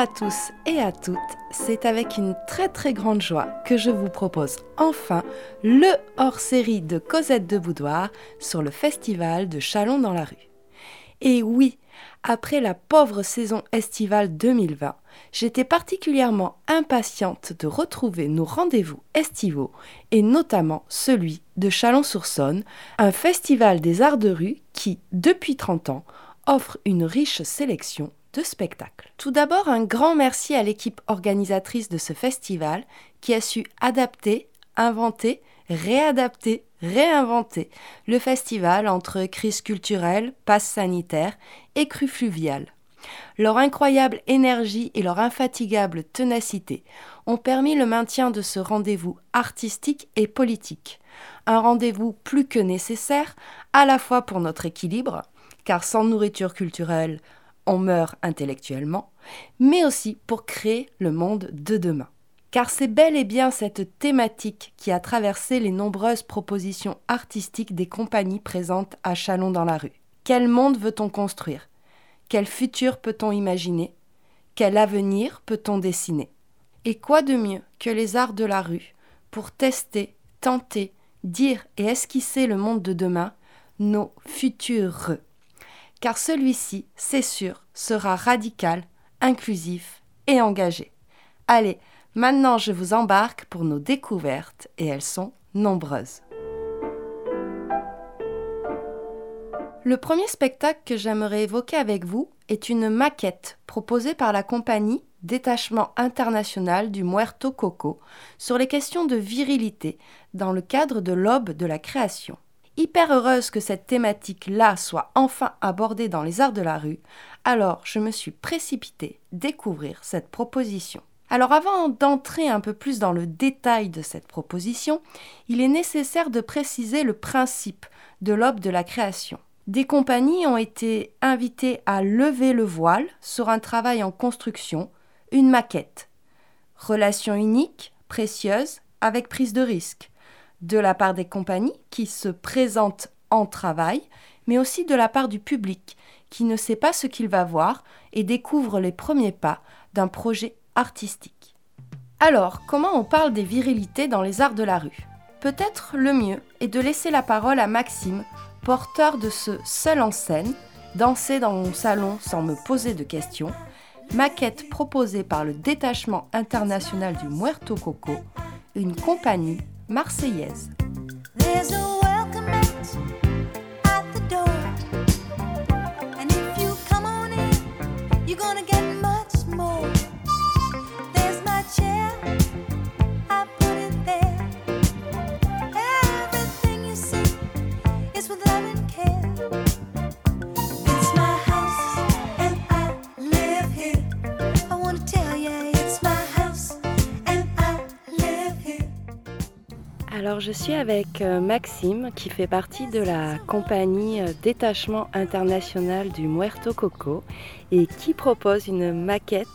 À tous et à toutes. C'est avec une très très grande joie que je vous propose enfin le hors-série de Cosette de Boudoir sur le festival de Chalon dans la rue. Et oui, après la pauvre saison estivale 2020, j'étais particulièrement impatiente de retrouver nos rendez-vous estivaux et notamment celui de Chalon-sur-Saône, un festival des arts de rue qui, depuis 30 ans, offre une riche sélection de spectacles. Tout d'abord, un grand merci à l'équipe organisatrice de ce festival qui a su adapter, inventer, réadapter, réinventer le festival entre crise culturelle, passe sanitaire et crue fluviale. Leur incroyable énergie et leur infatigable ténacité ont permis le maintien de ce rendez-vous artistique et politique. Un rendez-vous plus que nécessaire, à la fois pour notre équilibre, car sans nourriture culturelle, on meurt intellectuellement, mais aussi pour créer le monde de demain. Car c'est bel et bien cette thématique qui a traversé les nombreuses propositions artistiques des compagnies présentes à Chalon dans la rue. Quel monde veut-on construire? Quel futur peut-on imaginer? Quel avenir peut-on dessiner? Et quoi de mieux que les arts de la rue pour tester, tenter, dire et esquisser le monde de demain, nos futurs car celui-ci, c'est sûr, sera radical, inclusif et engagé. Allez, maintenant je vous embarque pour nos découvertes et elles sont nombreuses. Le premier spectacle que j'aimerais évoquer avec vous est une maquette proposée par la compagnie Détachement international du Muerto Coco sur les questions de virilité dans le cadre de l'aube de la création hyper heureuse que cette thématique-là soit enfin abordée dans les arts de la rue, alors je me suis précipitée découvrir cette proposition. Alors avant d'entrer un peu plus dans le détail de cette proposition, il est nécessaire de préciser le principe de l'aube de la création. Des compagnies ont été invitées à lever le voile sur un travail en construction, une maquette. Relation unique, précieuse, avec prise de risque de la part des compagnies qui se présentent en travail, mais aussi de la part du public qui ne sait pas ce qu'il va voir et découvre les premiers pas d'un projet artistique. Alors, comment on parle des virilités dans les arts de la rue? Peut-être le mieux est de laisser la parole à Maxime, porteur de ce seul en scène, danser dans mon salon sans me poser de questions, maquette proposée par le détachement international du Muerto Coco, une compagnie marseillaise. Alors je suis avec euh, Maxime qui fait partie de la compagnie euh, Détachement international du Muerto Coco et qui propose une maquette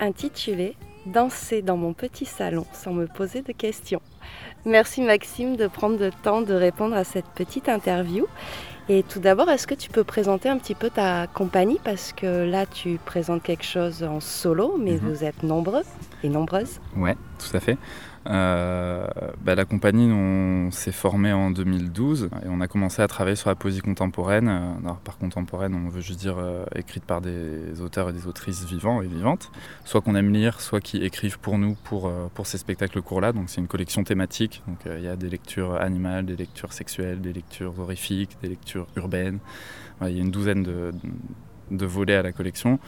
intitulée Danser dans mon petit salon sans me poser de questions. Merci Maxime de prendre le temps de répondre à cette petite interview. Et tout d'abord, est-ce que tu peux présenter un petit peu ta compagnie? Parce que là, tu présentes quelque chose en solo, mais mhm. vous êtes nombreux et nombreuses. Ouais, tout à fait. Euh, bah, la compagnie, s'est formé en 2012 et on a commencé à travailler sur la poésie contemporaine. Euh, par contemporaine, on veut juste dire euh, écrite par des auteurs et des autrices vivants et vivantes, soit qu'on aime lire, soit qui écrivent pour nous pour, pour ces spectacles courts-là. Donc c'est une collection thématique. Donc il y a des lectures animales, des lectures sexuelles, des lectures horrifiques, des lectures urbaines. Il y a une douzaine de, de volets à la collection.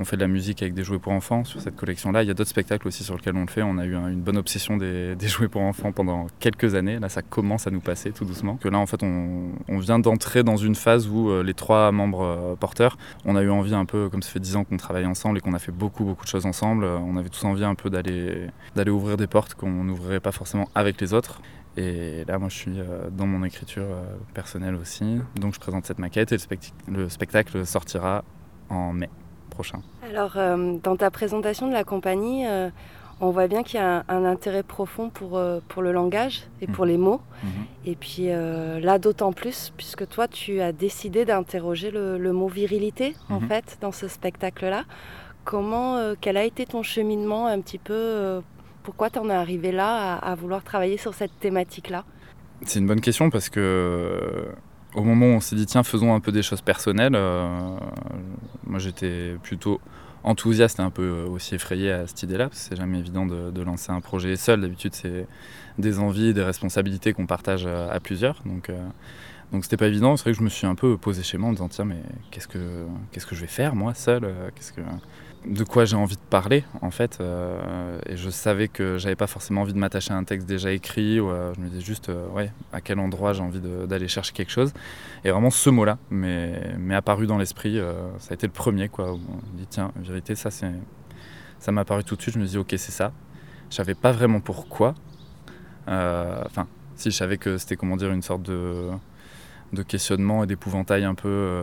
On fait de la musique avec des jouets pour enfants sur cette collection-là. Il y a d'autres spectacles aussi sur lesquels on le fait. On a eu une bonne obsession des, jouets pour enfants pendant quelques années. Là, ça commence à nous passer tout doucement. Que là, en fait, on, vient d'entrer dans une phase où euh, les trois membres euh, porteurs, on a eu envie un peu, comme ça fait dix ans qu'on travaille ensemble et qu'on a fait beaucoup, beaucoup de choses ensemble, euh, on avait tous envie un peu d'aller ouvrir des portes qu'on n'ouvrirait pas forcément avec les autres. Et là, moi, je suis dans mon écriture personnelle aussi. Donc, je présente cette maquette et le spectacle sortira en mai prochain. Alors, euh, dans ta présentation de la compagnie, euh, on voit bien qu'il y a un, intérêt profond pour, euh, pour le langage et pour mhm. les mots. Mhm. Et puis là, d'autant plus, puisque toi, tu as décidé d'interroger le, mot virilité, en mhm. fait, dans ce spectacle-là. comment, quel a été ton cheminement un petit peu Pourquoi tu en es arrivé là à, vouloir travailler sur cette thématique-là? C'est une bonne question parce que au moment où on s'est dit tiens faisons un peu des choses personnelles, moi j'étais plutôt enthousiaste et un peu aussi effrayé à cette idée-là, parce que c'est jamais évident de, lancer un projet seul. D'habitude, c'est des envies, des responsabilités qu'on partage à, plusieurs. Donc, donc c'était pas évident. C'est vrai que je me suis un peu posé chez moi en me disant tiens mais qu'est-ce que qu'est-ce que je vais faire moi seul Qu'est-ce que de quoi j'ai envie de parler en fait euh, et je savais que j'avais pas forcément envie de m'attacher à un texte déjà écrit ou euh, je me disais juste euh, ouais à quel endroit j'ai envie d'aller chercher quelque chose et vraiment ce mot là m'est apparu dans l'esprit ça a été le premier quoi on me dit tiens en vérité ça c'est ça m'a apparu tout de suite je me dis ok c'est ça je savais pas vraiment pourquoi enfin si je savais que c'était comment dire une sorte de de questionnement et d'épouvantail un peu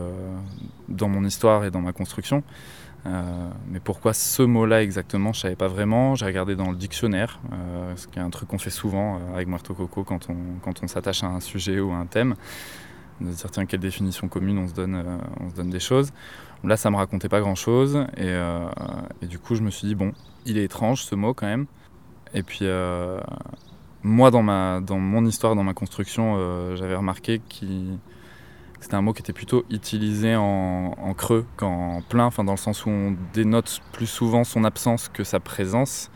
dans mon histoire et dans ma construction. Euh, mais pourquoi ce mot-là exactement, je ne savais pas vraiment. J'ai regardé dans le dictionnaire, euh, ce qui est un truc qu'on fait souvent avec Marteau Coco quand on, quand on s'attache à un sujet ou à un thème, de dire tiens quelle définition commune on se donne, on se donne des choses. Là ça me racontait pas grand-chose et, et, du coup je me suis dit bon il est étrange ce mot quand même. Et puis moi, dans, ma, dans mon histoire, dans ma construction, euh, j'avais remarqué que c'était un mot qui était plutôt utilisé en, creux qu'en plein, enfin, dans le sens où on dénote plus souvent son absence que sa présence.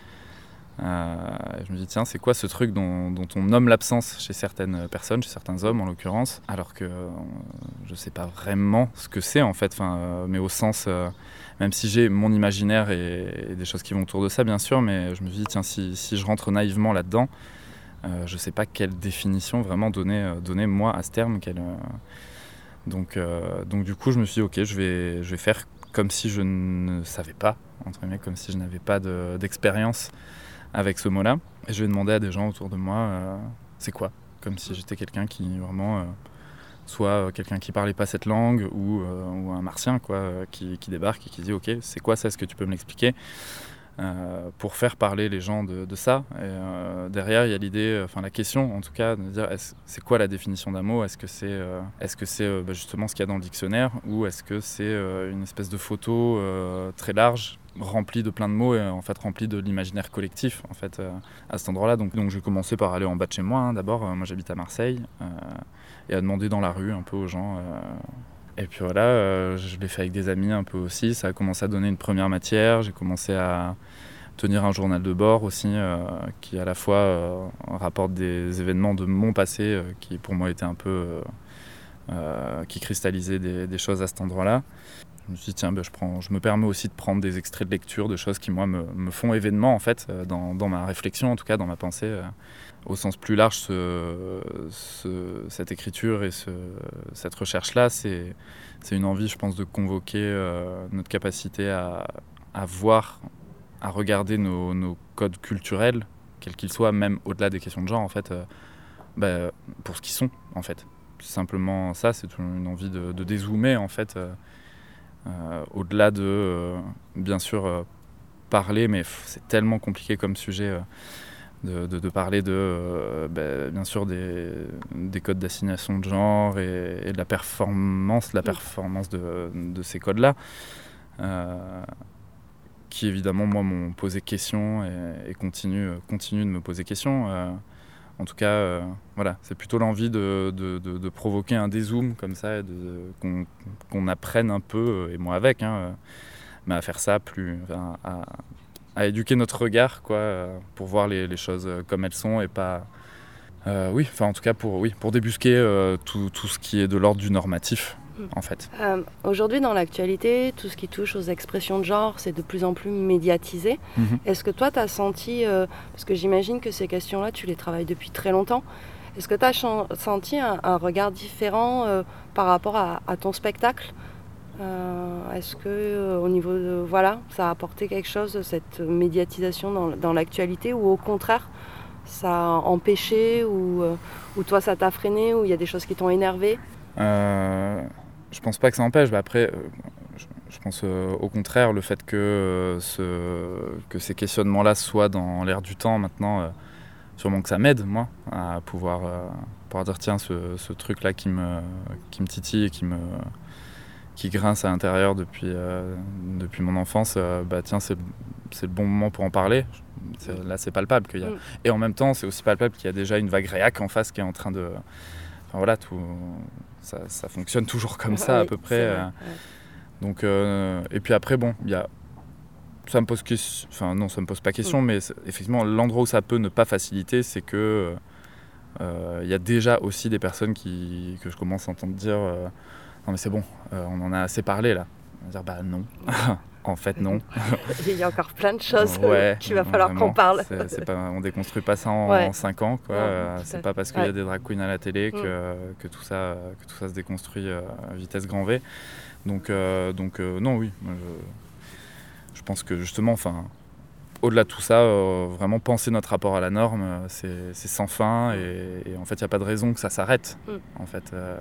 Euh, je me dis, tiens, c'est quoi ce truc dont, on nomme l'absence chez certaines personnes, chez certains hommes en l'occurrence, alors que euh, je ne sais pas vraiment ce que c'est en fait, mais au sens, même si j'ai mon imaginaire et, des choses qui vont autour de ça, bien sûr, mais je me dis, tiens, si, si je rentre naïvement là-dedans, euh, je ne sais pas quelle définition vraiment donner, euh, donner moi à ce terme. Euh, donc, donc du coup, je me suis dit, ok, je vais, je vais faire comme si je ne savais pas, entre guillemets, comme si je n'avais pas d'expérience avec ce mot-là. Et je vais demander à des gens autour de moi, c'est quoi? Comme si j'étais quelqu'un qui vraiment soit quelqu'un qui parlait pas cette langue ou, ou un martien quoi, qui, qui, débarque et qui dit ok c'est quoi ça? Est-ce que tu peux me l'expliquer? Euh, pour faire parler les gens de, ça. Euh, derrière, il y a l'idée, enfin la question en tout cas, de dire c'est quoi la définition d'un mot? Est-ce que c'est euh, est-ce que bah, justement ce qu'il y a dans le dictionnaire? Ou est-ce que c'est une espèce de photo très large remplie de plein de mots et en fait remplie de l'imaginaire collectif en fait à cet endroit-là? Donc, donc j'ai commencé par aller en bas de chez moi. Hein, d'abord, moi j'habite à Marseille et à demander dans la rue un peu aux gens et puis voilà, euh, je l'ai fait avec des amis un peu aussi. Ça a commencé à donner une première matière. J'ai commencé à tenir un journal de bord aussi, euh, qui à la fois euh, rapporte des événements de mon passé, qui pour moi étaient un peu. qui cristallisaient des, choses à cet endroit-là. Je me suis dit, tiens, ben, je, prends, je me permets aussi de prendre des extraits de lecture de choses qui, moi, me, font événement, en fait, dans, ma réflexion, en tout cas, dans ma pensée au sens plus large, ce, cette écriture et ce, cette recherche-là, c'est une envie, je pense, de convoquer euh, notre capacité à, à, voir, à regarder nos, codes culturels, quels qu'ils soient, même au-delà des questions de genre, en fait, euh, bah, pour ce qu'ils sont, en fait. Simplement ça, c'est une envie de, de, dézoomer, en fait, euh, au-delà de, bien sûr, parler, mais c'est tellement compliqué comme sujet de, parler de, euh, ben, bien sûr, des, des codes d'assignation de genre et, de la performance, la performance de, ces codes-là, euh, qui évidemment, moi, m'ont posé question et, et continuent continue de me poser question. Euh, en tout cas, voilà, c'est plutôt l'envie de, de, provoquer un dézoom comme ça, qu'on apprenne un peu, et moi avec, hein, mais à faire ça plus, à, à éduquer notre regard quoi, euh, pour voir les, les, choses euh, comme elles sont et pas. Euh, oui, enfin en tout cas pour, oui, pour débusquer tout, tout, ce qui est de l'ordre du normatif. Hmm. En fait. Aujourd'hui, dans l'actualité, tout ce qui touche aux expressions de genre, c'est de plus en plus médiatisé. Mhm. Est-ce que toi, tu as senti, parce que j'imagine que ces questions-là, tu les travailles depuis très longtemps, est-ce que tu as senti un, regard différent par rapport à, à ton spectacle? Euh, est-ce que euh, au niveau de voilà, ça a apporté quelque chose cette médiatisation dans, l'actualité ou au contraire ça a empêché ou, euh, ou toi ça t'a freiné ou il y a des choses qui t'ont énervé? Je pense pas que ça empêche. après, je, pense au contraire le fait que, que ces questionnements-là soient dans l'air du temps maintenant, sûrement que ça m'aide moi à pouvoir, pouvoir dire tiens ce, ce truc-là qui me, qui me titille et qui me qui grince à l'intérieur depuis, depuis mon enfance, bah tiens, c'est le bon moment pour en parler. Là, c'est palpable qu'il y a. Mm. Et en même temps, c'est aussi palpable qu'il y a déjà une vague réac en face qui est en train de. Enfin voilà, tout. Ça, ça fonctionne toujours comme ça à peu près. Donc, et puis après, bon, il y a ça me pose question. Enfin, non, ça me pose pas question, mm. mais effectivement, l'endroit où ça peut ne pas faciliter, c'est que euh, il y a déjà aussi des personnes qui, que je commence à entendre dire euh, Non, mais c'est bon, euh, on en a assez parlé là. On va dire Bah non. en fait, non. Il y a encore plein de choses qu'il va falloir qu'on parle. C'est pas, on déconstruit pas ça en 5 ans. Quoi. c'est pas parce qu'il y a des drag queens à la télé que, mm. que, tout, ça, que tout ça se déconstruit à vitesse grand V. Donc, donc non, oui. Je pense que justement, enfin, au-delà de tout ça, euh, vraiment penser notre rapport à la norme, euh, c'est sans fin et, en fait, il n'y a pas de raison que ça s'arrête. Mm. En fait, euh,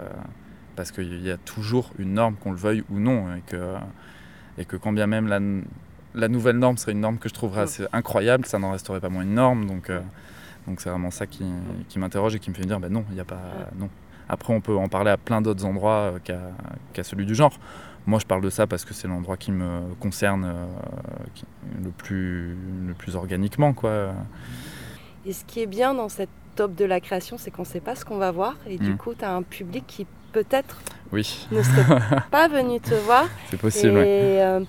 parce qu'il y a toujours une norme, qu'on le veuille ou non, et que, et que quand bien même la, la nouvelle norme serait une norme que je trouverais mm. assez incroyable, ça n'en resterait pas moins une norme. Donc, donc c'est vraiment ça qui, qui m'interroge et qui me fait dire, ben non, il n'y a pas, non. Après, on peut en parler à plein d'autres endroits qu'à celui du genre. Moi, je parle de ça parce que c'est l'endroit qui me concerne euh, le, plus, le plus organiquement. Quoi. Et ce qui est bien dans cette top de la création, c'est qu'on ne sait pas ce qu'on va voir. Et du mm. coup, tu as un public qui peut-être oui. ne serait pas venu te voir. C'est possible. Et, euh,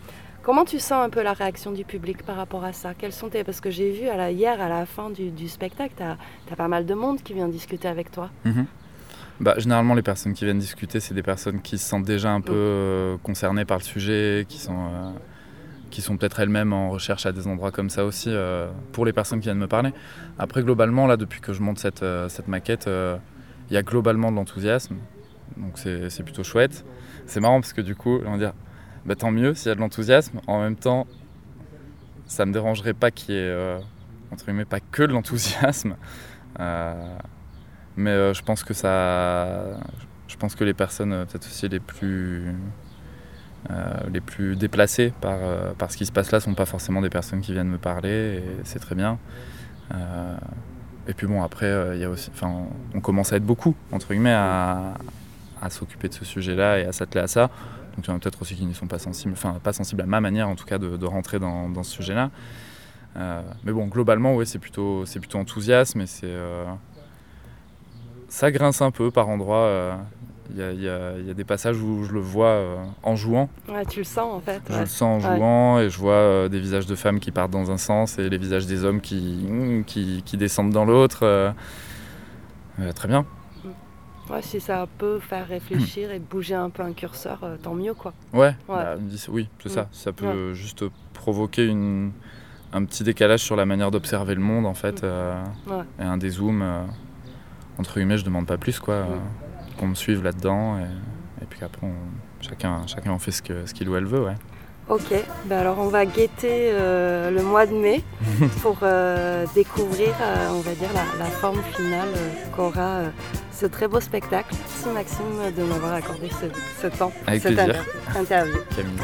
comment tu sens un peu la réaction du public par rapport à ça? Quels sont tes... Parce que j'ai vu à la... hier, à la fin du, spectacle, tu as, pas mal de monde qui vient discuter avec toi. Mm-hmm. Bah, généralement, les personnes qui viennent discuter, c'est des personnes qui se sentent déjà un peu euh, concernées par le sujet, qui sont, euh, qui sont peut-être elles-mêmes en recherche à des endroits comme ça aussi, euh, pour les personnes qui viennent me parler. Après, globalement, là, depuis que je monte cette, cette maquette, il y a globalement de l'enthousiasme, donc c'est plutôt chouette. C'est marrant parce que du coup, on va dire, bah, tant mieux s'il y a de l'enthousiasme. En même temps, ça me dérangerait pas qu'il y ait, entre guillemets, pas que de l'enthousiasme. Mais euh, je pense que ça. Je pense que les personnes, euh, peut-être aussi les plus. Euh, les plus déplacées par, par ce qui se passe là sont pas forcément des personnes qui viennent me parler et c'est très bien. et puis bon après il y a aussi, enfin on commence à être beaucoup entre guillemets à, à s'occuper de ce sujet-là et à s'atteler à ça. Donc il y en a peut-être aussi qui ne sont pas sensibles, enfin pas sensibles à ma manière en tout cas de, de rentrer dans, dans ce sujet-là. mais bon globalement oui c'est plutôt c'est plutôt enthousiasme et c'est ça grince un peu par endroits. Il euh, y, a, des passages où je le vois euh, en jouant. Ouais, tu le sens en fait. Je le sens en jouant et je vois euh, des visages de femmes qui partent dans un sens et les visages des hommes qui, mm, qui, descendent dans l'autre. très bien. Ouais, si ça peut faire réfléchir et bouger un peu un curseur, tant mieux quoi. Ouais, bah, oui, c'est ça. Ça peut juste provoquer une, un petit décalage sur la manière d'observer le monde en fait. et un dézoom entre guillemets, je demande pas plus, quoi. Qu'on me suive là-dedans. Et, puis après, chacun, chacun en fait ce qu'il ce ou elle veut, ouais. Ok, ben alors on va guetter euh, le mois de mai pour euh, découvrir, euh, on va dire, la, forme finale qu'aura ce très beau spectacle. Merci Maxime de m'avoir accordé ce, temps, Avec cette plaisir. interview. Camille,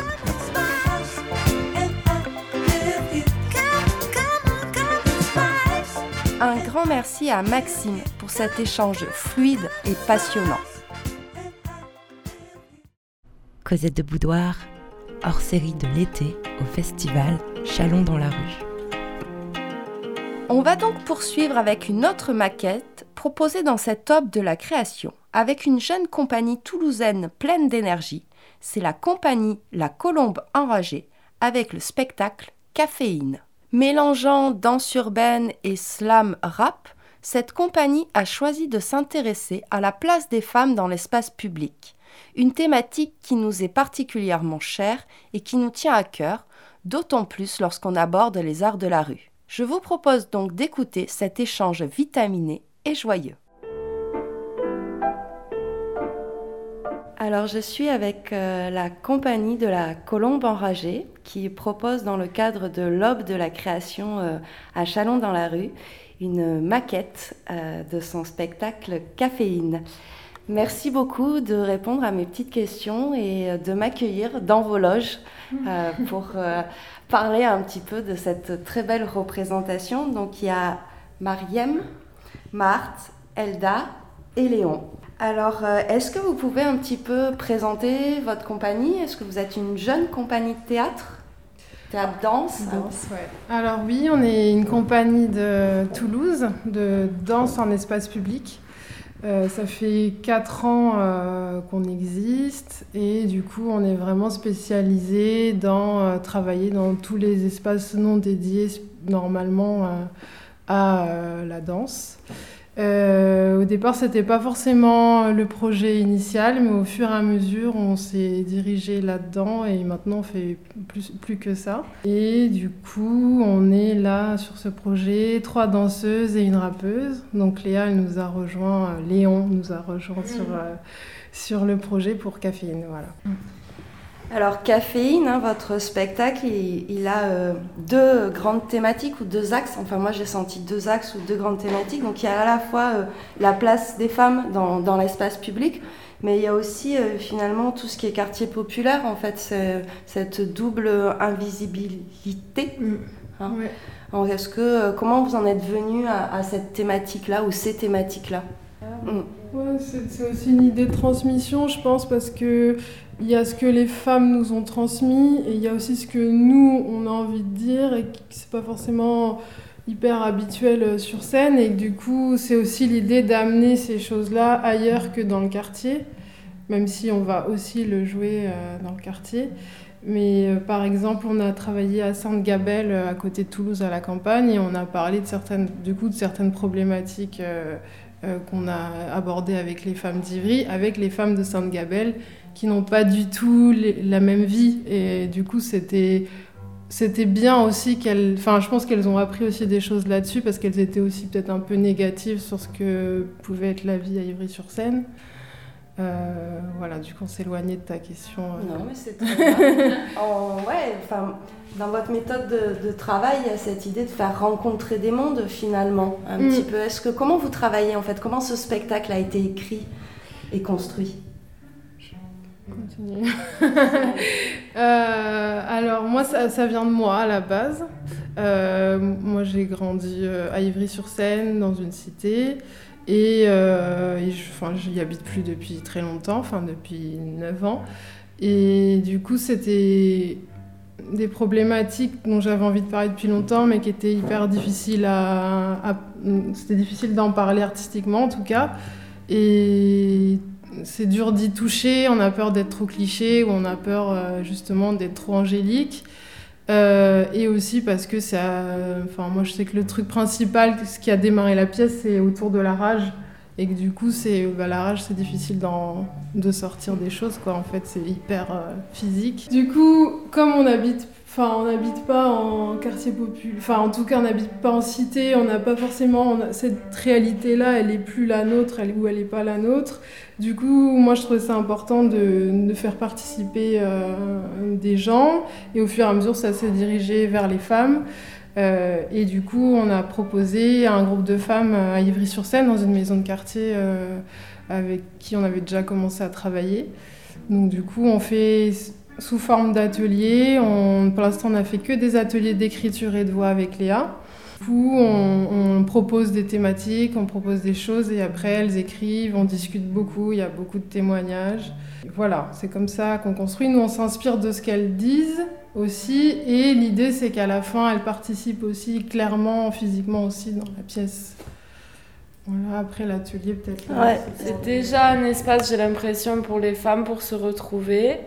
Un grand merci à Maxime pour cet échange fluide et passionnant. Cosette de Boudoir, hors série de l'été au festival Chalon dans la rue. On va donc poursuivre avec une autre maquette proposée dans cette top de la création, avec une jeune compagnie toulousaine pleine d'énergie. C'est la compagnie La Colombe Enragée, avec le spectacle Caféine. Mélangeant danse urbaine et slam rap, cette compagnie a choisi de s'intéresser à la place des femmes dans l'espace public, une thématique qui nous est particulièrement chère et qui nous tient à cœur, d'autant plus lorsqu'on aborde les arts de la rue. Je vous propose donc d'écouter cet échange vitaminé et joyeux. Alors je suis avec euh, la compagnie de la Colombe Enragée qui propose dans le cadre de l'Aube de la création euh, à Chalon dans la rue une maquette euh, de son spectacle Caféine. Merci beaucoup de répondre à mes petites questions et de m'accueillir dans vos loges pour parler un petit peu de cette très belle représentation. Donc il y a Mariem, Marthe, Elda et Léon. Alors, euh, est-ce que vous pouvez un petit peu présenter votre compagnie? Est-ce que vous êtes une jeune compagnie de théâtre? Théâtre danse? Alors oui, on est une compagnie de Toulouse, de danse en espace public. Euh, ça fait 4 ans euh, qu'on existe et du coup on est vraiment spécialisé dans travailler dans tous les espaces non dédiés normalement à la danse. Euh, au départ, c'était pas forcément le projet initial, mais au fur et à mesure, on s'est dirigé là-dedans et maintenant on fait plus, plus que ça. Et du coup, on est là sur ce projet, trois danseuses et une rappeuse. Donc Léa, elle nous a rejoint, euh, Léon nous a rejoint sur, euh, sur le projet pour Caféine. Voilà. Alors Caféine, hein, votre spectacle, il, a euh, deux grandes thématiques ou deux axes. Enfin moi j'ai senti deux axes ou deux grandes thématiques. Donc il y a à la fois euh, la place des femmes dans, l'espace public, mais il y a aussi euh, finalement tout ce qui est quartier populaire, en fait, cette double invisibilité. Mm. Hein. est-ce que comment vous en êtes venu à, cette thématique-là ou ces thématiques-là? Mm. c'est aussi une idée de transmission, je pense, parce que il y a ce que les femmes nous ont transmis et il y a aussi ce que nous, on a envie de dire et qui c'est pas forcément hyper habituel euh, sur scène et du coup, c'est aussi l'idée d'amener ces choses-là ailleurs que dans le quartier, même si on va aussi le jouer euh, dans le quartier. Mais euh, par exemple, on a travaillé à Sainte-Gabelle, à côté de Toulouse, à la campagne, et on a parlé de certaines, du coup, de certaines problématiques qu'on a abordées avec les femmes d'Ivry, avec les femmes de Sainte-Gabelle, qui n'ont pas du tout la même vie. Et du coup, c'était c'était bien aussi qu'elles. Enfin, je pense qu'elles ont appris aussi des choses là-dessus parce qu'elles étaient aussi peut-être un peu négatives sur ce que pouvait être la vie à Ivry-sur-Seine. Euh, voilà, du coup, on s'éloignait de ta question. Euh. Non, mais c'est très bien. ouais, enfin, dans votre méthode de, travail, il y a cette idée de faire rencontrer des mondes finalement, un mm. petit peu. Est-ce que comment vous travaillez en fait? Comment ce spectacle a été écrit et construit? Euh, alors moi, ça, vient de moi à la base. Euh, moi, j'ai grandi à Ivry-sur-Seine, dans une cité. Et, j'y habite plus depuis très longtemps, enfin depuis 9 ans. Et du coup, c'était des problématiques dont j'avais envie de parler depuis longtemps, mais qui étaient hyper difficiles à c'était difficile d'en parler artistiquement en tout cas. Et c'est dur d'y toucher, on a peur d'être trop cliché ou on a peur euh, justement d'être trop angélique. Euh, et aussi parce que ça. Enfin, moi je sais que le truc principal, ce qui a démarré la pièce, c'est autour de la rage. Et que du coup, c'est bah, la rage, c'est difficile de sortir des choses, quoi. En fait, c'est hyper euh, physique. Du coup, comme on habite Enfin, on n'habite pas en quartier populaire. Enfin, en tout cas, on n'habite pas en cité. On n'a pas forcément cette réalité-là. Elle est plus la nôtre, elle, ou elle n'est pas la nôtre. Du coup, moi, je trouvais ça important de, faire participer euh, des gens. Et au fur et à mesure, ça s'est dirigé vers les femmes. Euh, et du coup, on a proposé à un groupe de femmes à Ivry-sur-Seine, dans une maison de quartier euh, avec qui on avait déjà commencé à travailler. Donc, du coup, on fait sous forme d'ateliers. Pour l'instant, on n'a fait que des ateliers d'écriture et de voix avec Léa. Où on, propose des thématiques, on propose des choses et après elles écrivent, on discute beaucoup, il y a beaucoup de témoignages. Voilà, c'est comme ça qu'on construit. Nous, on s'inspire de ce qu'elles disent aussi et l'idée c'est qu'à la fin, elles participent aussi clairement, physiquement aussi dans la pièce. Voilà, après l'atelier peut-être. c'est déjà un espace, j'ai l'impression, pour les femmes pour se retrouver.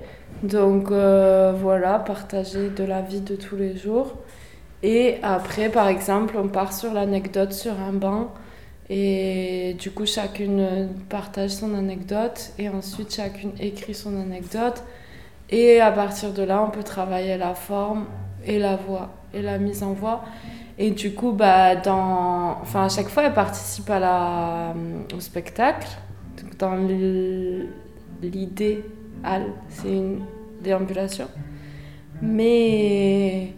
Donc euh, voilà, partager de la vie de tous les jours. Et après, par exemple, on part sur l'anecdote sur un banc. Et du coup, chacune partage son anecdote. Et ensuite, chacune écrit son anecdote. Et à partir de là, on peut travailler la forme et la voix et la mise en voix. Et du coup, bah, dans... enfin, à chaque fois, elle participe à la... au spectacle. dans l'idée c'est une déambulation. Mais,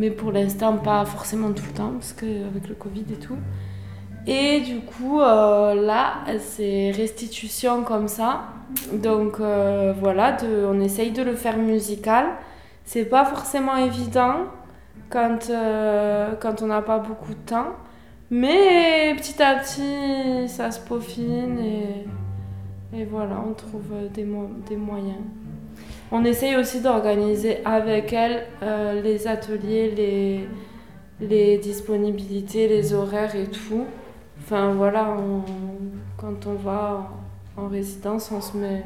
mais pour l'instant, pas forcément tout le temps, parce qu'avec le Covid et tout. Et du coup, euh, là, c'est restitution comme ça. Donc euh, voilà, on essaye de le faire musical. C'est pas forcément évident quand, euh, quand on n'a pas beaucoup de temps. Mais petit à petit, ça se peaufine et Et voilà, on trouve des moyens. On essaye aussi d'organiser avec elle les ateliers, les, les disponibilités, les horaires et tout. Enfin voilà, quand on va en résidence, on se met.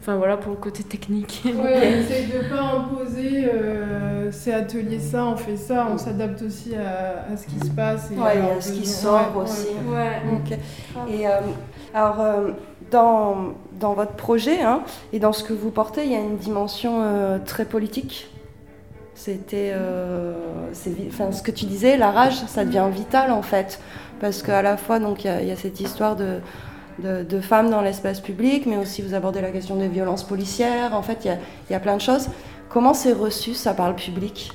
Enfin voilà pour le côté technique. Oui, on essaye de ne pas imposer euh, ces ateliers ça, on fait ça, on s'adapte aussi à, ce qui se passe. Et à, ce qui sort aussi. Ouais. Et euh, alors, euh, dans, votre projet hein, et dans ce que vous portez, il y a une dimension très politique. C'était. enfin, ce que tu disais, la rage, ça devient vital en fait. Parce qu'à la fois, il y, a cette histoire de de, femmes dans l'espace public, mais aussi vous abordez la question des violences policières. En fait, il y, a, plein de choses. Comment c'est reçu ça par le public?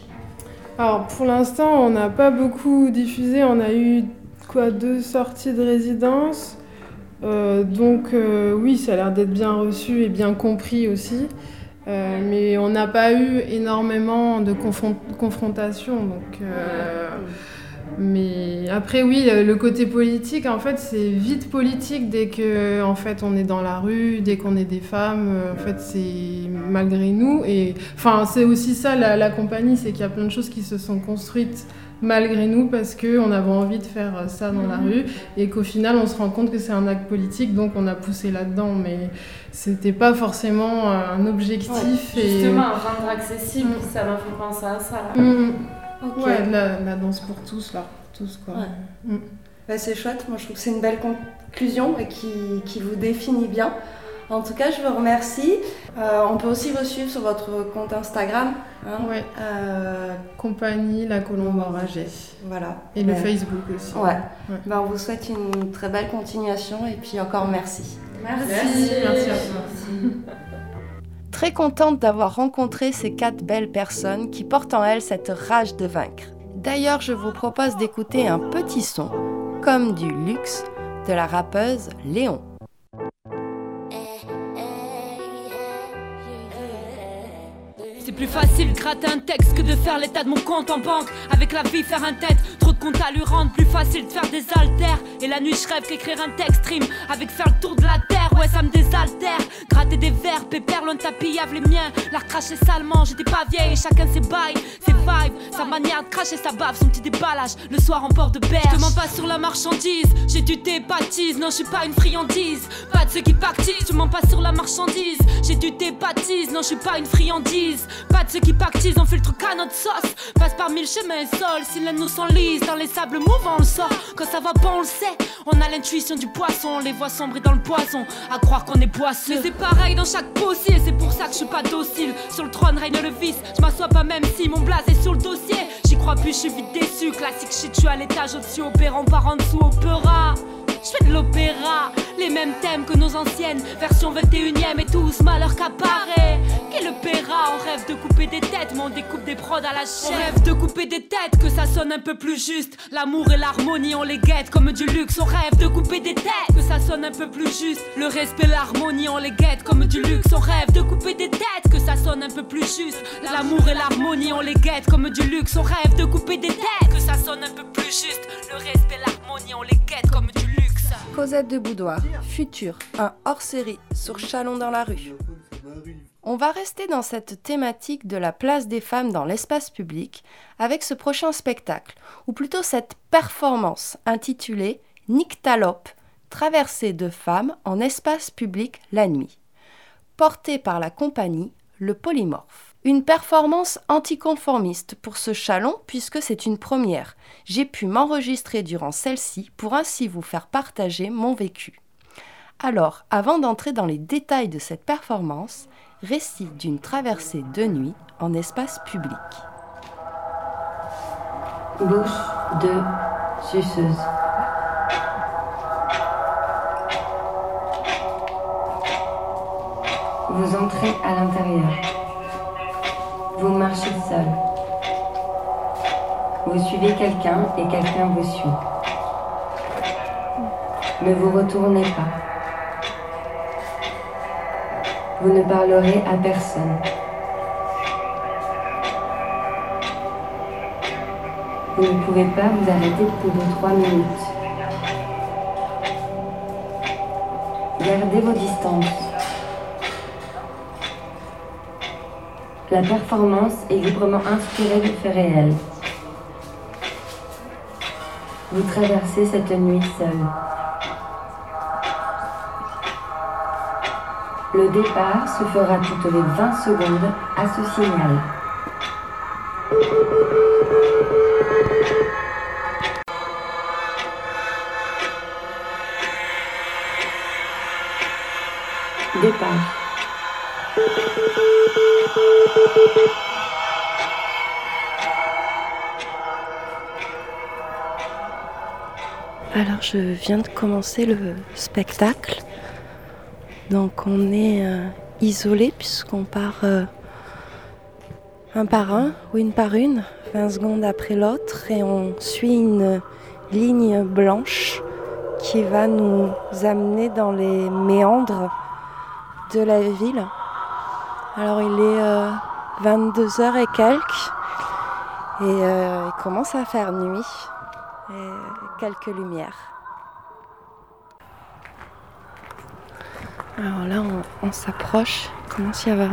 Alors pour l'instant, on n'a pas beaucoup diffusé. On a eu quoi deux sorties de résidence. Euh, donc euh, oui, ça a l'air d'être bien reçu et bien compris aussi. Euh, mais on n'a pas eu énormément de confrontation. Donc, mais après, oui, le côté politique, en fait, c'est vite politique dès que, en fait, on est dans la rue, dès qu'on est des femmes. En fait, c'est malgré nous. Et enfin, c'est aussi ça la, compagnie, c'est qu'il y a plein de choses qui se sont construites malgré nous parce qu'on avait envie de faire ça dans la mhm. rue et qu'au final, on se rend compte que c'est un acte politique, donc on a poussé là-dedans. Mais c'était pas forcément un objectif. justement, rendre accessible, mm. ça m'a fait penser à ça. Mm. Ouais, la, danse pour tous, là, tous quoi. Mm. Bah, c'est chouette, moi je trouve que c'est une belle conclusion et qui, qui, vous définit bien. En tout cas, je vous remercie. Euh, on peut aussi vous suivre sur votre compte Instagram. Hein, ouais. Euh, Compagnie La Colombe Enragée. Voilà. Et le Facebook aussi. Ouais. Bah, on vous souhaite une très belle continuation et puis encore merci. Merci. Merci, merci à très contente d'avoir rencontré ces quatre belles personnes qui portent en elles cette rage de vaincre. D'ailleurs, je vous propose d'écouter un petit son, comme du luxe, de la rappeuse Léon. C'est plus facile de gratter un texte que de faire l'état de mon compte en banque. Avec la vie, faire un tête, trop de comptes à lui rendre. Plus facile de faire des altères. Et la nuit, je rêve qu'écrire un texte rime. Avec faire le tour de la terre, ouais, ça me désaltère. Gratter des verres, pépère, loin de tapis, les miens. La recracher salement, j'étais pas vieille, chacun ses bails, ses vibes. Sa manière de cracher sa bave, son petit déballage. Le soir en port de berge. Je te mens pas sur la marchandise, j'ai du baptise. Non, je suis pas une friandise. Pas de ceux qui pactisent, je mens pas sur la marchandise. J'ai du baptise. non, je suis pas une friandise. Pas de ceux qui pactisent, on filtre qu'à notre sauce. Passe par mille chemins et sols, si l'un nous s'enlise dans les sables mouvants, on le sort. Quand ça va pas, on le sait. On a l'intuition du poisson, les voix sombrer dans le poison. À croire qu'on est poisseux. Mais c'est pareil dans chaque possible, c'est pour ça que je suis pas docile. Sur le trône règne le vice, je m'assois pas même si mon blaze est sur le dossier. J'y crois plus, je suis vite déçu. Classique shit, tu à l'étage au-dessus, opérant par en dessous, opéra. Je fais de l'opéra, les mêmes thèmes que nos anciennes, version 21ème et tous malheur qu'apparaît. Qu'est l'opéra On rêve de couper des têtes, mais on découpe des prods à la chaîne. On rêve de couper des têtes, que ça sonne un peu plus juste. L'amour et l'harmonie, on les guette comme du luxe. On rêve de couper des têtes, que ça sonne un peu plus juste. Le respect, l'harmonie, on les guette comme du luxe. On rêve de couper des têtes, que ça sonne un peu plus juste. L'amour et l'harmonie, on les guette comme du luxe. On rêve de couper des têtes, que ça sonne un peu plus juste. Le respect, l'harmonie, on les guette comme du luxe. Cosette de Boudoir, Futur, un hors-série sur Chalon dans la rue. On va rester dans cette thématique de la place des femmes dans l'espace public avec ce prochain spectacle, ou plutôt cette performance intitulée Nyctalope, traversée de femmes en espace public la nuit, portée par la compagnie Le Polymorphe. Une performance anticonformiste pour ce chalon puisque c'est une première. J'ai pu m'enregistrer durant celle-ci pour ainsi vous faire partager mon vécu. Alors, avant d'entrer dans les détails de cette performance, récit d'une traversée de nuit en espace public. Bouche de suceuse. Vous entrez à l'intérieur. Vous marchez seul. Vous suivez quelqu'un et quelqu'un vous suit. Ne vous retournez pas. Vous ne parlerez à personne. Vous ne pouvez pas vous arrêter plus de trois minutes. Gardez vos distances. La performance est librement inspirée de faits réels. Vous traversez cette nuit seul. Le départ se fera toutes les 20 secondes à ce signal. Départ. Alors je viens de commencer le spectacle. Donc on est euh, isolé puisqu'on part euh, un par un ou une par une, 20 secondes après l'autre, et on suit une ligne blanche qui va nous amener dans les méandres de la ville. Alors il est 22h et quelques et euh, il commence à faire nuit et quelques lumières. Alors là on, s'approche, il commence à y avoir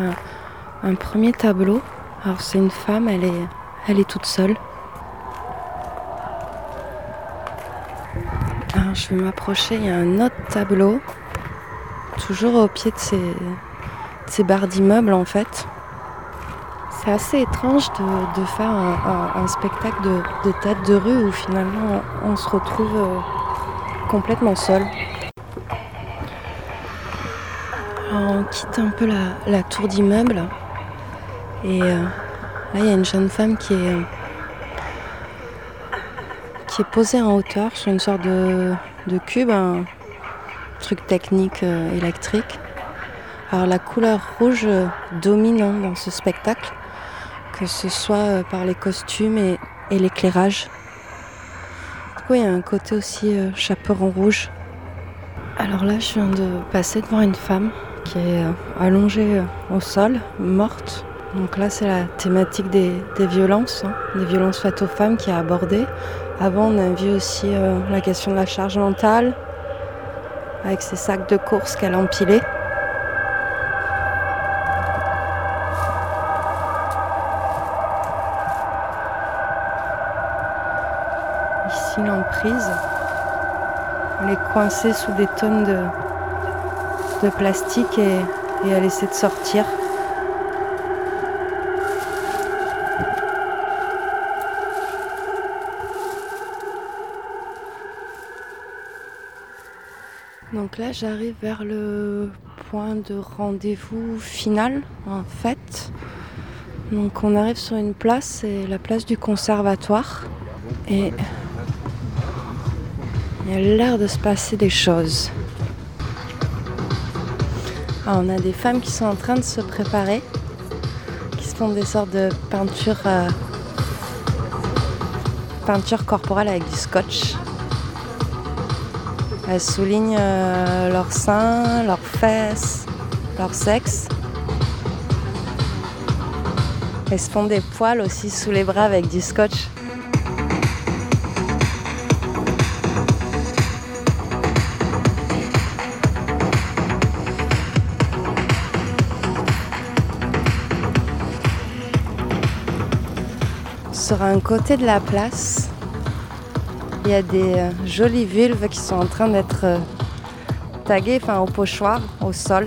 un, premier tableau. Alors c'est une femme, elle est, toute seule. Je vais m'approcher, il y a un autre tableau, toujours au pied de ces, ces barres d'immeubles en fait. C'est assez étrange de, faire un, spectacle de, de tête de rue où finalement on, se retrouve euh, complètement seul. Alors on quitte un peu la, tour d'immeuble et euh, là il y a une jeune femme qui est, euh, qui est posée en hauteur sur une sorte de, cube, un truc technique électrique. Alors la couleur rouge euh, domine hein, dans ce spectacle, que ce soit euh, par les costumes et, et l'éclairage. Coup, il y a un côté aussi euh, chaperon rouge. Alors là, je viens de passer devant une femme qui est euh, allongée au sol, morte. Donc là, c'est la thématique des, violences, hein, des violences faites aux femmes qui est abordée. Avant, on a vu aussi la question de la charge mentale, avec ces sacs de courses qu'elle empilait. Elle est coincée sous des tonnes de, plastique et, et elle essaie de sortir. Donc là, j'arrive vers le point de rendez-vous final, en fait. Donc on arrive sur une place, c'est la place du conservatoire. Et il y a l'air de se passer des choses. Ah, on a des femmes qui sont en train de se préparer, qui se font des sortes de peinture, euh, peinture corporelle avec du scotch. Elles soulignent euh, leurs seins, leurs fesses, leur sexe. Elles se font des poils aussi sous les bras avec du scotch. Sur un côté de la place, il y a des euh, jolies vulves qui sont en train d'être euh, taguées enfin, au pochoir, au sol.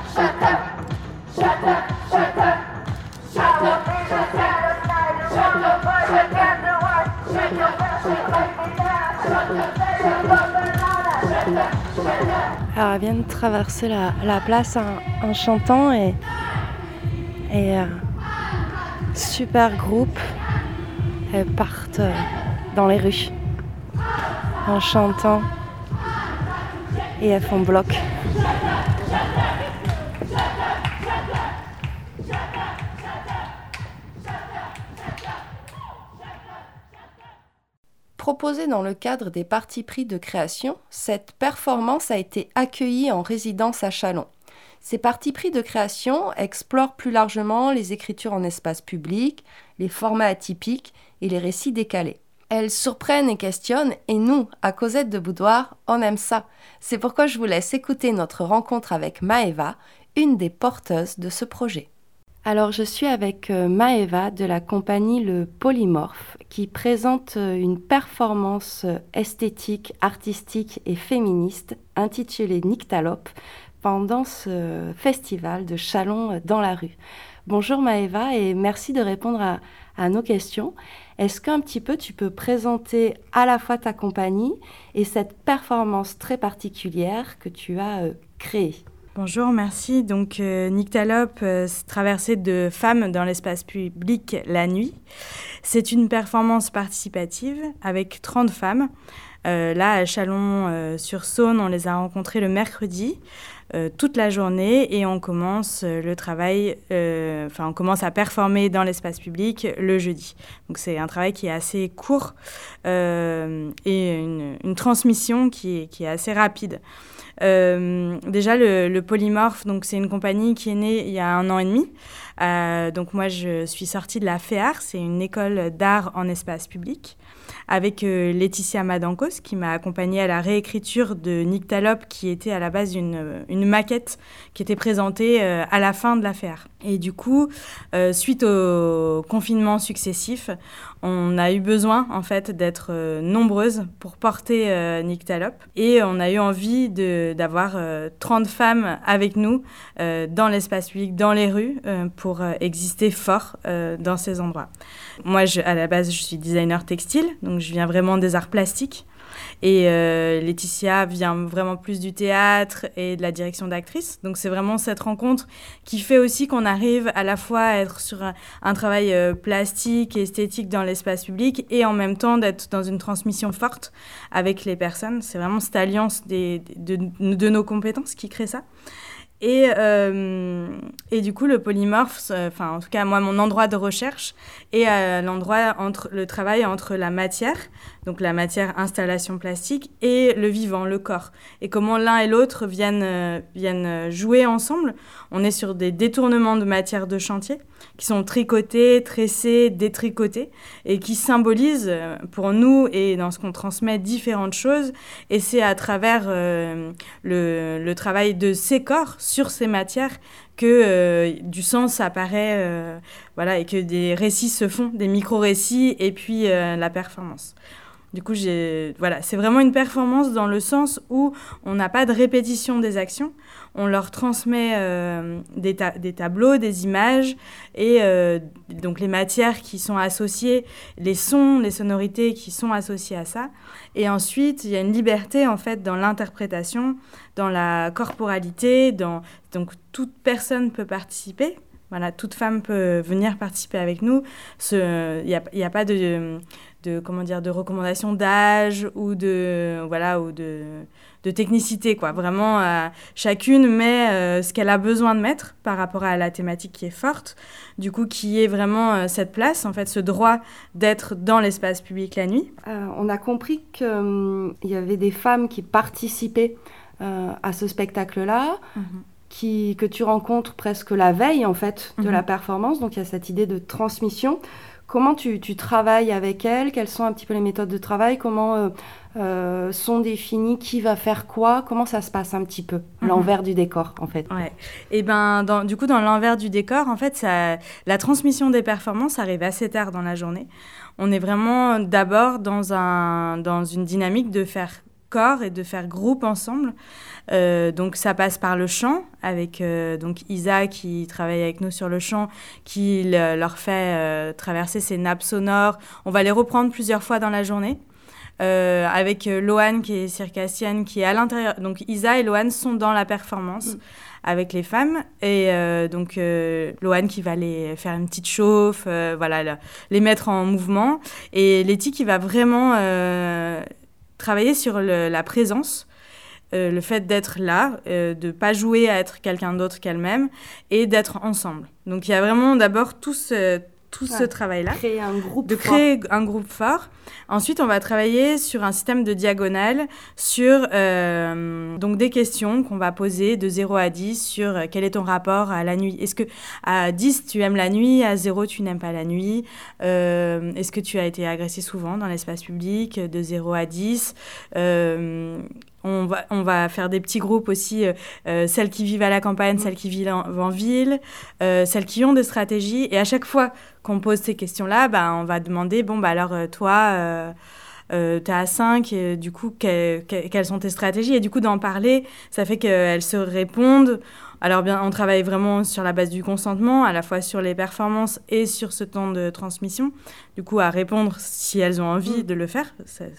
Alors, elle vient de traverser la, la place en, chantant et, et euh, super groupe. Elles partent euh, dans les rues en chantant et elles font bloc. Dans le cadre des partis pris de création, cette performance a été accueillie en résidence à Chalon. Ces partis pris de création explorent plus largement les écritures en espace public, les formats atypiques et les récits décalés. Elles surprennent et questionnent, et nous, à Cosette de Boudoir, on aime ça. C'est pourquoi je vous laisse écouter notre rencontre avec Maeva, une des porteuses de ce projet. Alors je suis avec Maeva de la compagnie Le Polymorphe qui présente une performance esthétique, artistique et féministe intitulée Nyctalope pendant ce festival de Chalon dans la rue. Bonjour Maeva et merci de répondre à, nos questions. Est-ce qu'un petit peu tu peux présenter à la fois ta compagnie et cette performance très particulière que tu as euh, créée? Bonjour, merci. Donc, euh, euh, traversée de femmes dans l'espace public la nuit. C'est une performance participative avec 30 femmes. Euh, là, à Chalon-sur-Saône, on les a rencontrées le mercredi. Euh, toute la journée et on commence euh, le travail, euh, enfin on commence à performer dans l'espace public le jeudi. Donc c'est un travail qui est assez court et une, transmission qui est assez rapide. Euh, déjà, le, le, Polymorphe, donc c'est une compagnie qui est née il y a un an et demi. Euh, donc moi, je suis sortie de la FEAR, c'est une école d'art en espace public, avec euh, Laetitia Madankos, qui m'a accompagnée à la réécriture de Nyctalope, qui était à la base une, une maquette qui était présentée à la fin de la FEAR. Et du coup, euh, suite aux confinements successifs, on a eu besoin en fait d'être euh, nombreuses pour porter euh, Nyctalope et on a eu envie d'avoir 30 femmes avec nous dans l'espace public, dans les rues, pour exister fort dans ces endroits. Moi, à la base, je suis designer textile, donc je viens vraiment des arts plastiques. Et euh, Laetitia vient vraiment plus du théâtre et de la direction d'actrice. Donc c'est vraiment cette rencontre qui fait aussi qu'on arrive à la fois à être sur un, un travail euh, plastique et esthétique dans l'espace public et en même temps d'être dans une transmission forte avec les personnes. C'est vraiment cette alliance des, de, de nos compétences qui crée ça. Et, euh, et du coup, le polymorphe, enfin en tout cas moi, mon endroit de recherche est à l'endroit entre le travail entre la matière, donc la matière installation plastique, et le vivant, le corps. Et comment l'un et l'autre viennent, euh, viennent jouer ensemble. On est sur des détournements de matière de chantier qui sont tricotés, tressés, détricotés, et qui symbolisent euh, pour nous et dans ce qu'on transmet différentes choses. Et c'est à travers euh, le, travail de ces corps sur ces matières que euh, du sens apparaît, voilà, et que des récits se font, des micro-récits, et puis la performance. Du coup, voilà, c'est vraiment une performance dans le sens où on n'a pas de répétition des actions, on leur transmet euh, des, ta des, tableaux, des images et euh, donc les matières qui sont associées, les sons, les sonorités qui sont associées à ça. Et ensuite, il y a une liberté en fait dans l'interprétation, dans la corporalité, donc toute personne peut participer. Voilà, toute femme peut venir participer avec nous. Il n'y a, pas de, de comment dire de recommandation d'âge ou de voilà ou de de technicité, quoi. Vraiment, euh, chacune met euh, ce qu'elle a besoin de mettre par rapport à la thématique qui est forte, du coup, qui est vraiment euh, cette place, en fait, ce droit d'être dans l'espace public la nuit. On a compris qu'il hum, y avait des femmes qui participaient à ce spectacle-là. Mm -hmm. Qui, que tu rencontres presque la veille en fait de la performance, donc il y a cette idée de transmission. Comment tu, tu, travailles avec elles Quelles sont un petit peu les méthodes de travail? Comment euh, euh, sont définies? Qui va faire quoi? Comment ça se passe un petit peu? Mhm. L'envers du décor, en fait. Ouais. Et ben, dans- du coup, dans l'envers du décor, en fait, ça, la transmission des performances arrive assez tard dans la journée. On est vraiment d'abord dans, un, dans une dynamique de faire corps et de faire groupe ensemble. Euh, donc ça passe par le chant avec euh, donc Isa qui travaille avec nous sur le chant, qui le- leur fait euh, traverser ces nappes sonores. On va les reprendre plusieurs fois dans la journée. Euh, avec Loane qui est circassienne, qui est à l'intérieur. Donc Isa et Loane sont dans la performance avec les femmes. Et euh, donc euh, Loane qui va les faire une petite chauffe, voilà, le- les mettre en mouvement. Et Letty qui va vraiment travailler sur la présence. euh, le fait d'être là, euh, de pas jouer à être quelqu'un d'autre qu'elle-même et d'être ensemble. Donc il y a vraiment d'abord tout ce, tout ce Ouais. travail-là Créer un groupe. de fort. créer un groupe fort. Ensuite, on va travailler sur un système de diagonale, sur euh, donc des questions qu'on va poser de 0 à 10 sur euh, quel est ton rapport à la nuit? Est-ce que à 10 tu aimes la nuit, à 0 tu n'aimes pas la nuit? Euh, Est-ce que tu as été agressé souvent dans l'espace public? De 0 à 10 Euh, on va, on va faire des petits groupes aussi, euh, euh, celles qui vivent à la campagne, celles qui vivent en, ville, euh, celles qui ont des stratégies. Et à chaque fois qu'on pose ces questions-là, bah, on va demander, bon, bah, alors toi, euh, tu à 5, et, du coup, que- que- quelles sont tes stratégies? Et du coup, d'en parler, ça fait qu'elles se répondent. Alors bien, on travaille vraiment sur la base du consentement, à la fois sur les performances et sur ce temps de transmission. Du coup, à répondre si elles ont envie de le faire.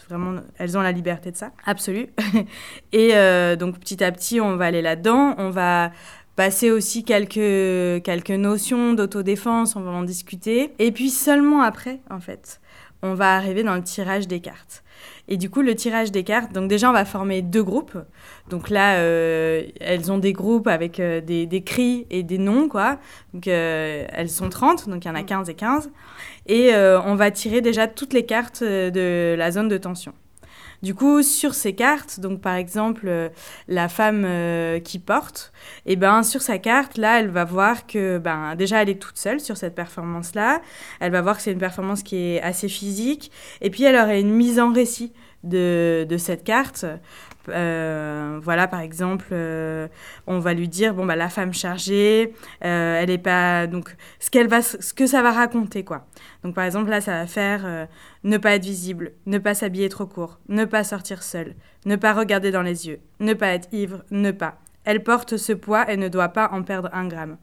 Vraiment, elles ont la liberté de ça, absolue. et euh, donc petit à petit, on va aller là-dedans. On va passer aussi quelques, quelques notions d'autodéfense, on va en discuter. Et puis seulement après, en fait, on va arriver dans le tirage des cartes. Et du coup, le tirage des cartes, donc déjà, on va former deux groupes. Donc là, euh, elles ont des groupes avec euh, des, des cris et des noms, quoi. Donc euh, elles sont 30, donc il y en a 15 et 15. Et on va tirer déjà toutes les cartes de la zone de tension. Du coup, sur ces cartes, donc par exemple, euh, la femme euh, qui porte, et ben sur sa carte, là, elle va voir que ben déjà elle est toute seule sur cette performance-là. Elle va voir que c'est une performance qui est assez physique. Et puis elle aurait une mise en récit de, de cette carte. Euh, voilà, par exemple, euh, on va lui dire bon bah la femme chargée, euh, elle est pas donc ce qu'elle va, ce que ça va raconter quoi. Donc par exemple là, ça va faire ne pas être visible, ne pas s'habiller trop court, ne pas sortir seule, ne pas regarder dans les yeux, ne pas être ivre, ne pas. Elle porte ce poids et ne doit pas en perdre un gramme.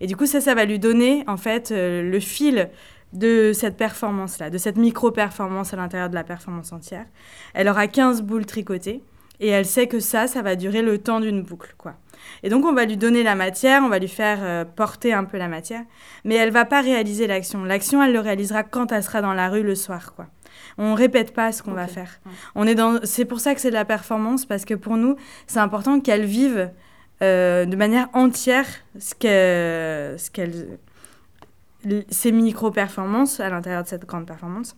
Et du coup ça, ça va lui donner en fait le fil de cette performance-là, de cette micro-performance à l'intérieur de la performance entière. Elle aura 15 boules tricotées et elle sait que ça, ça va durer le temps d'une boucle, quoi. Et donc on va lui donner la matière, on va lui faire euh, porter un peu la matière, mais elle va pas réaliser l'action. L'action, elle le réalisera quand elle sera dans la rue le soir, quoi. On répète pas ce qu'on va faire. On est dans, c'est pour ça que c'est de la performance parce que pour nous, c'est important qu'elle vive euh, de manière entière ce qu'elle, ce qu'elle, ces micro-performances à l'intérieur de cette grande performance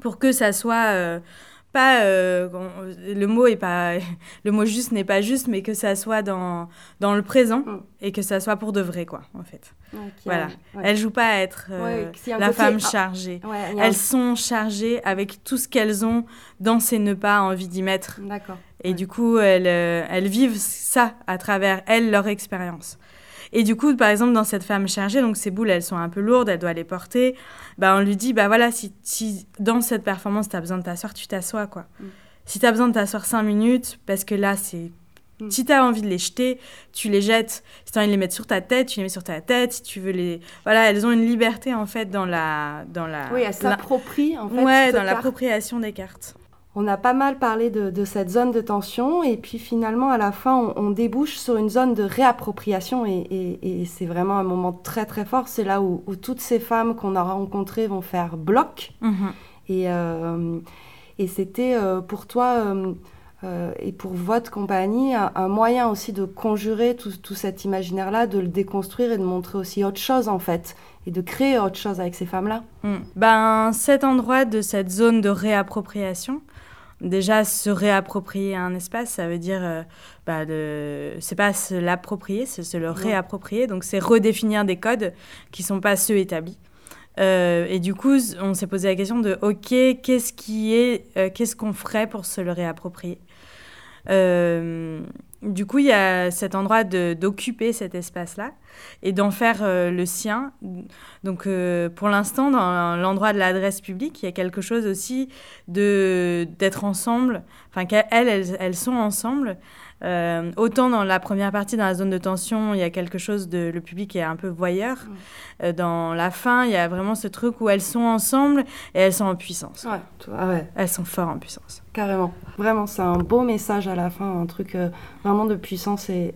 pour que ça soit euh, pas euh, le mot est pas le mot juste n'est pas juste mais que ça soit dans dans le présent Mm. et que ça soit pour de vrai quoi en fait Ok, voilà ouais. elles jouent pas à être euh, Ouais, la côté- femme ah, chargée Ouais, un- elles sont chargées avec tout ce qu'elles ont dans ces ne pas envie d'y mettre D'accord. et du coup, elles, elles vivent ça à travers elles, leur expérience. Et du coup, par exemple, dans cette femme chargée, donc ces boules, elles sont un peu lourdes, elle doit les porter. Bah, on lui dit, bah voilà, si, si dans cette performance, tu as besoin de t'asseoir, tu t'assois, quoi. Mm. Si tu as besoin de t'asseoir cinq minutes, parce que là, c'est... Mm. Si tu as envie de les jeter, tu les jettes. Si tu as envie de les mettre sur ta tête, tu les mets sur ta tête. Si tu veux les... Voilà, elles ont une liberté, en fait, dans la... Dans la Oui, elle la- s'approprie en fait. Ouais, dans l'appropriation des cartes. On a pas mal parlé de, de cette zone de tension et puis finalement à la fin on, on débouche sur une zone de réappropriation et, et- et c'est vraiment un moment très très fort. C'est là où, où toutes ces femmes qu'on a rencontrées vont faire bloc Mhm. et, euh, et c'était euh, pour toi euh, et pour votre compagnie un, un moyen aussi de conjurer tout, tout cet imaginaire-là, de le déconstruire et de montrer aussi autre chose en fait et de créer autre chose avec ces femmes-là. Mm. Ben, cet endroit de cette zone de réappropriation, déjà se réapproprier un espace, ça veut dire, euh, bah, de... c'est pas se l'approprier, c'est se le réapproprier. Donc c'est redéfinir des codes qui sont pas ceux établis. Euh, et du coup, on s'est posé la question de OK, qu'est-ce qui est, euh, qu'est-ce qu'on ferait pour se le réapproprier? Euh, Du coup, il y a cet endroit d'occuper cet espace-là et d'en faire le sien. Donc, pour l'instant, dans l'endroit de l'adresse publique, il y a quelque chose aussi de d'être ensemble. Enfin, qu'elles, elles, elles sont ensemble. Euh, autant dans la première partie, dans la zone de tension, il y a quelque chose de le public est un peu voyeur. Mm. Euh, dans la fin, il y a vraiment ce truc où elles sont ensemble et elles sont en puissance. Ouais, ouais. Elles sont fortes en puissance. Carrément. Vraiment, c'est un beau message à la fin, un truc euh, vraiment de puissance et,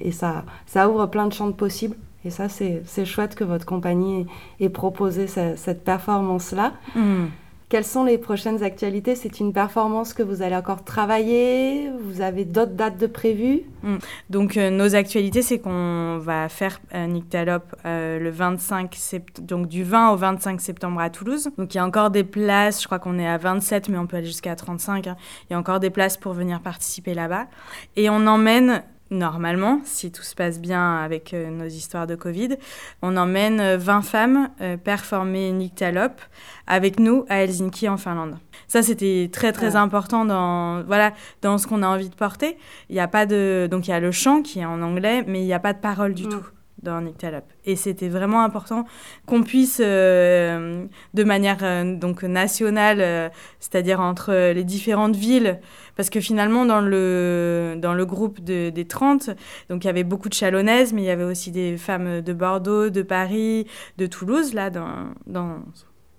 et, ça, ça ouvre plein de champs de possibles. Et ça, c'est chouette que votre compagnie ait, proposé cette, performance-là. Mm. Quelles sont les prochaines actualités? C'est une performance que vous allez encore travailler? Vous avez d'autres dates de prévues? Hmm. Donc euh, nos actualités, c'est qu'on va faire euh, Nyctalope euh, le 25 septembre, donc du 20 au 25 septembre à Toulouse. Donc il y a encore des places, je crois qu'on est à 27, mais on peut aller jusqu'à 35. Hein. Il y a encore des places pour venir participer là-bas. Et on emmène normalement, si tout se passe bien avec euh, nos histoires de Covid, on emmène 20 euh, femmes euh, performer Nyctalope avec nous à Helsinki en Finlande. Ça, c'était très très important dans voilà dans ce qu'on a envie de porter. Il y a pas de donc il y a le chant qui est en anglais, mais il n'y a pas de parole du mm. tout dans Nyctalope. Et c'était vraiment important qu'on puisse, euh, de manière euh, donc nationale, euh, c'est-à-dire entre les différentes villes, parce que finalement, dans le, dans le groupe de, des 30, donc il y avait beaucoup de Chalonnaises, mais il y avait aussi des femmes de Bordeaux, de Paris, de Toulouse, là, dans, dans,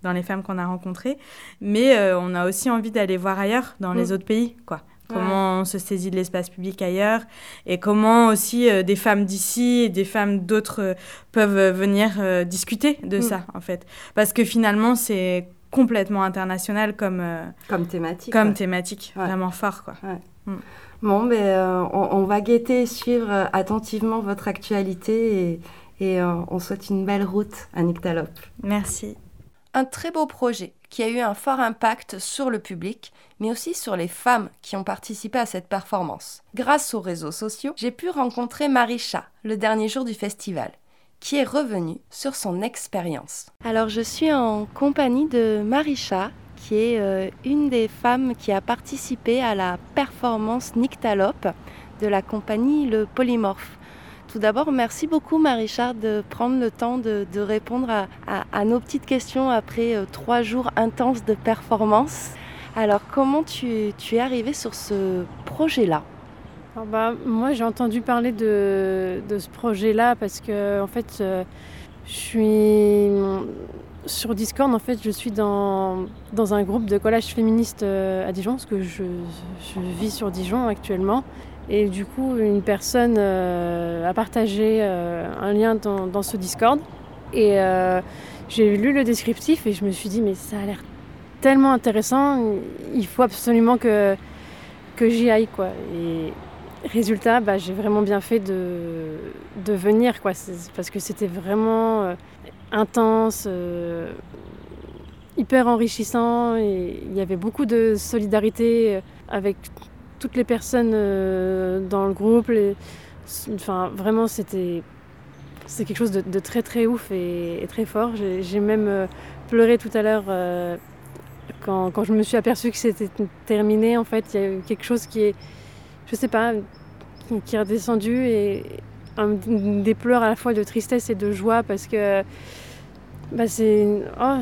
dans les femmes qu'on a rencontrées. Mais on a aussi envie d'aller voir ailleurs, dans les mm. autres pays, quoi comment on se saisit de l'espace public ailleurs, et comment aussi euh, des femmes d'ici et des femmes d'autres euh, peuvent euh, venir discuter de mm. ça, en fait. Parce que finalement, c'est complètement international comme, comme thématique. Comme thématique, vraiment fort, quoi. Mm. Bon, ben, on, va guetter et suivre attentivement votre actualité et, et on souhaite une belle route à Nyctalope. Merci. Un très beau projet qui a eu un fort impact sur le public, mais aussi sur les femmes qui ont participé à cette performance. Grâce aux réseaux sociaux, j'ai pu rencontrer Marisha le dernier jour du festival qui est revenue sur son expérience. Alors je suis en compagnie de Marisha, qui est euh, une des femmes qui a participé à la performance Nyctalope de la compagnie Le Polymorphe. Tout d'abord, merci beaucoup Marie-Charles de prendre le temps de, répondre à, nos petites questions après euh, trois jours intenses de performance. Alors, comment tu, es arrivée sur ce projet-là? Bah, Moi, j'ai entendu parler de, ce projet-là parce que, en fait, euh, je suis sur Discord, en fait, je suis dans, dans un groupe de collage féministe euh, à Dijon, parce que je vis sur Dijon actuellement. Et du coup, une personne euh, a partagé euh, un lien dans, ce Discord. Et euh, j'ai lu le descriptif et je me suis dit, mais ça a l'air tellement intéressant, il faut absolument que, que j'y aille. Quoi. Et résultat, bah, j'ai vraiment bien fait de, de venir, quoi, parce que c'était vraiment intense, hyper enrichissant, et il y avait beaucoup de solidarité avec toutes les personnes euh, dans le groupe. enfin, vraiment, c'était c'est quelque chose de, très très ouf et, très fort. J'ai même euh, pleuré tout à l'heure euh, quand, quand, je me suis aperçue que c'était terminé. En fait, il y a eu quelque chose qui est, je sais pas, qui est redescendu et des pleurs à la fois de tristesse et de joie parce que bah, c'est oh,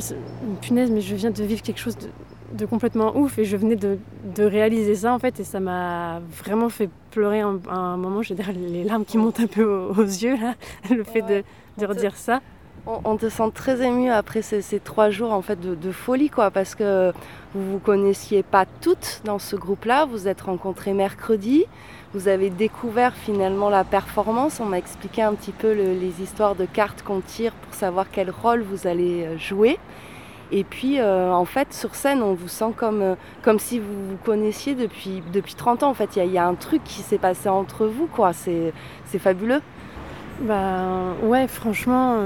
une punaise, mais je viens de vivre quelque chose de de complètement ouf et je venais de, réaliser ça en fait et ça m'a vraiment fait pleurer un, un moment j'ai les larmes qui montent un peu aux, yeux là le fait de, de redire ça. on, te sent très ému après ces, trois jours en fait de, folie quoi parce que vous vous connaissiez pas toutes dans ce groupe là vous êtes rencontrés mercredi vous avez découvert finalement la performance. On m'a expliqué un petit peu les histoires de cartes qu'on tire pour savoir quel rôle vous allez euh, jouer et puis, euh, en fait, sur scène, on vous sent comme, euh, comme si vous vous connaissiez depuis, depuis 30 ans. En fait, il y, a un truc qui s'est passé entre vous, quoi. C'est fabuleux. Bah, ouais, franchement,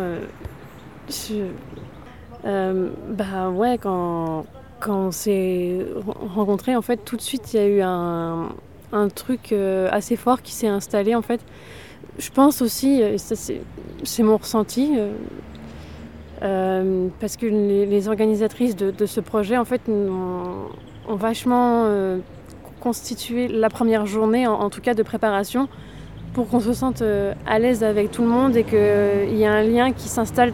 euh, bah, ouais, quand, quand on s'est rencontrés, en fait, tout de suite, il y a eu un, un truc assez fort qui s'est installé, en fait. Je pense aussi, c'est mon ressenti, Euh, parce que les, organisatrices de, ce projet, en fait, ont, vachement euh, constitué la première journée, en, tout cas de préparation, pour qu'on se sente euh, à l'aise avec tout le monde et qu'il y ait un lien qui s'installe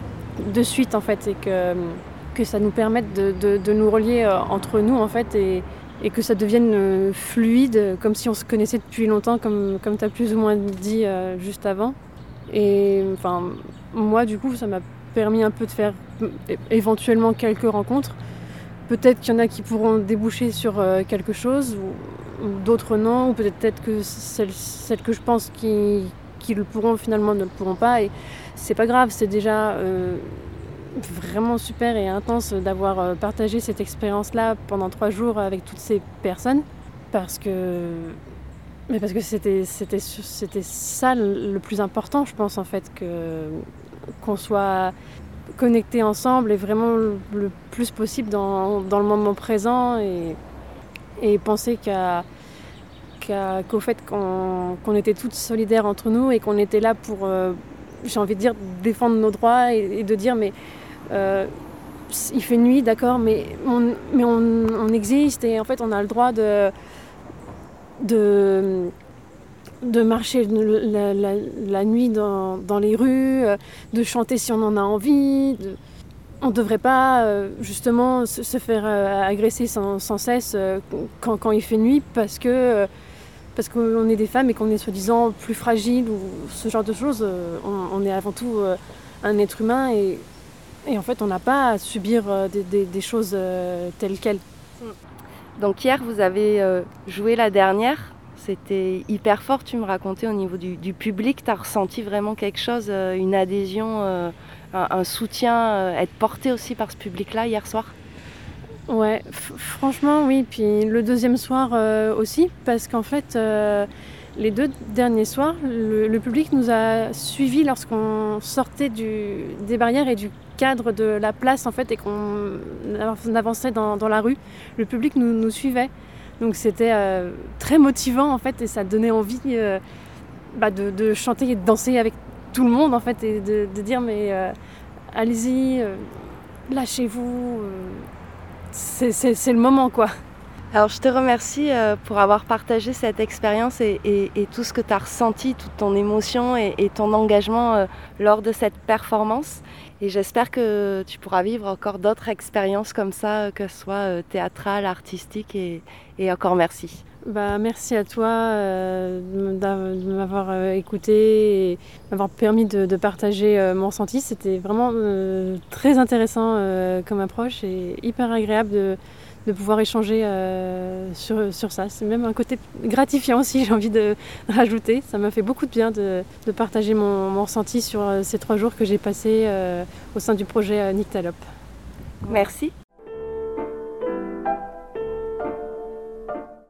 de suite, en fait, et que, que ça nous permette de, nous relier entre nous, en fait, et, et que ça devienne fluide, comme si on se connaissait depuis longtemps, comme, comme tu as plus ou moins dit juste avant. Et enfin, moi, du coup, ça m'a permis un peu de faire éventuellement quelques rencontres. Peut-être qu'il y en a qui pourront déboucher sur euh, quelque chose, ou, d'autres non, ou peut-être que celles, que je pense qui, qui, le pourront finalement ne le pourront pas. Et c'est pas grave, c'est déjà euh, vraiment super et intense d'avoir euh, partagé cette expérience-là pendant trois jours avec toutes ces personnes, parce que mais parce que c'était ça le plus important, je pense en fait que qu'on soit connectés ensemble et vraiment le plus possible dans, dans le moment présent et, et penser qu'à qu'au qu fait qu'on qu était toutes solidaires entre nous et qu'on était là pour, euh, j'ai envie de dire, défendre nos droits et, de dire mais euh, il fait nuit, d'accord, mais, on, mais on, existe et en fait on a le droit de, de, de marcher la, nuit dans, dans, les rues, euh, de chanter si on en a envie. On ne devrait pas euh, justement se, faire euh, agresser sans, cesse quand, il fait nuit parce que parce qu'on est des femmes et qu'on est soi-disant plus fragile ou ce genre de choses. On, est avant tout un être humain et, en fait on n'a pas à subir des choses telles quelles. Donc hier vous avez joué la dernière c'était hyper fort, tu me racontais au niveau du, public, tu as ressenti vraiment quelque chose, euh, une adhésion, euh, un, soutien, euh, être porté aussi par ce public-là hier soir? Ouais, franchement oui, puis le deuxième soir aussi, parce qu'en fait les deux derniers soirs, le, public nous a suivis lorsqu'on sortait des barrières et du cadre de la place en fait et qu'on avançait dans, la rue. Le public nous suivait. Donc c'était euh, très motivant en fait et ça donnait envie euh, bah, de, chanter et de danser avec tout le monde en fait et de, dire mais euh, allez-y, lâchez-vous, c'est le moment quoi. Alors je te remercie pour avoir partagé cette expérience et, tout ce que tu as ressenti, toute ton émotion et ton engagement lors de cette performance. Et j'espère que tu pourras vivre encore d'autres expériences comme ça, que ce soit théâtrale, artistique et, et encore merci. Bah, merci à toi euh, de m'avoir euh, écouté et m'avoir permis de, partager euh, mon ressenti. C'était vraiment euh, très intéressant euh, comme approche et hyper agréable de, de pouvoir échanger euh, sur, sur ça. C'est même un côté gratifiant aussi, j'ai envie de rajouter. Ça m'a fait beaucoup de bien de, de partager mon, mon, ressenti sur ces trois jours que j'ai passés au sein du projet Nyctalope. Merci.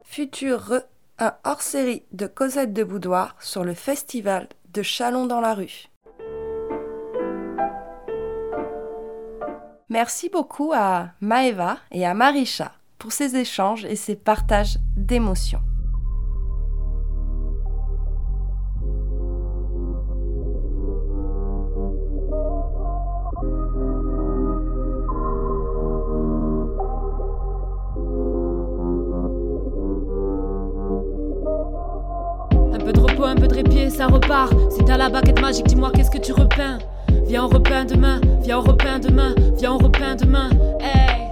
Futur un hors-série de Cosette de Boudoir sur le festival de Chalon dans la rue. Merci beaucoup à Maeva et à Marisha pour ces échanges et ces partages d'émotions. un peu de répit et ça repart. Si t'as la baguette magique, dis-moi qu'est-ce que tu repeins? Viens, on repeint demain, viens, on repeint demain, viens, on repeint demain. Hey,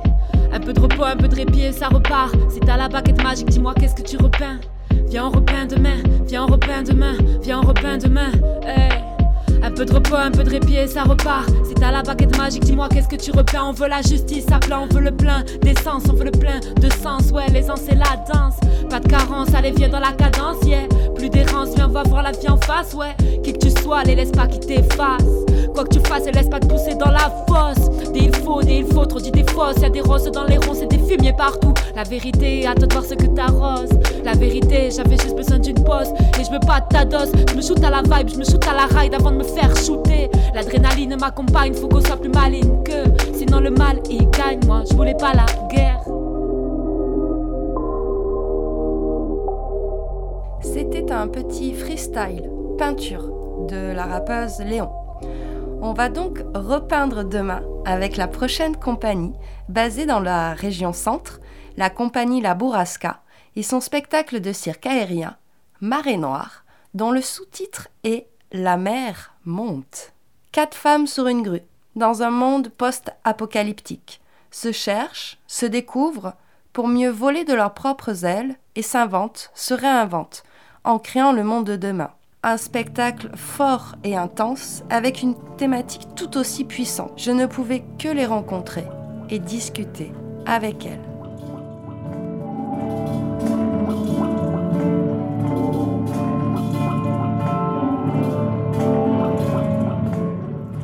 un peu de repos, un peu de répit et ça repart. Si t'as la baguette magique, dis-moi qu'est-ce que tu repeins? Viens, on repeint demain, viens, on repeint demain, viens, on repeint demain. Hey. Un peu de repos, un peu de répit et ça repart. Si t'as la baguette magique, dis-moi qu'est-ce que tu repeins? On veut la justice à plat, on veut le plein d'essence, on veut le plein de sens. Ouais, l'essence c'est la danse. Pas de carence, allez, viens dans la cadence, yeah. Plus d'errance, viens, va voir la vie en face, ouais. Qui que tu sois, les laisse pas qui t'effacent. Quoi que tu fasses, laisse pas te pousser dans la fosse. Des il faut, des il faut, trop dit des fausses. Y'a des roses dans les ronds, c'est des fumiers partout. La vérité, à toi de voir ce que t'arroses. La vérité, j'avais juste besoin d'une pause. Et je veux pas ta dose. Je me shoot à la vibe, je me shoot à la ride avant de me faire shooter. L'adrénaline m'accompagne, faut qu'on soit plus maligne que. Sinon le mal il gagne, moi je voulais pas la guerre. C'était un petit freestyle, peinture, de la rappeuse Léon. On va donc repeindre demain avec la prochaine compagnie, basée dans la région centre, la compagnie La Bourrasca, et son spectacle de cirque aérien, Marée Noire, dont le sous-titre est La mer monte. Quatre femmes sur une grue, dans un monde post-apocalyptique, se cherchent, se découvrent, pour mieux voler de leurs propres ailes et s'inventent, se réinventent, en créant le monde de demain. Un spectacle fort et intense avec une thématique tout aussi puissante. Je ne pouvais que les rencontrer et discuter avec elles.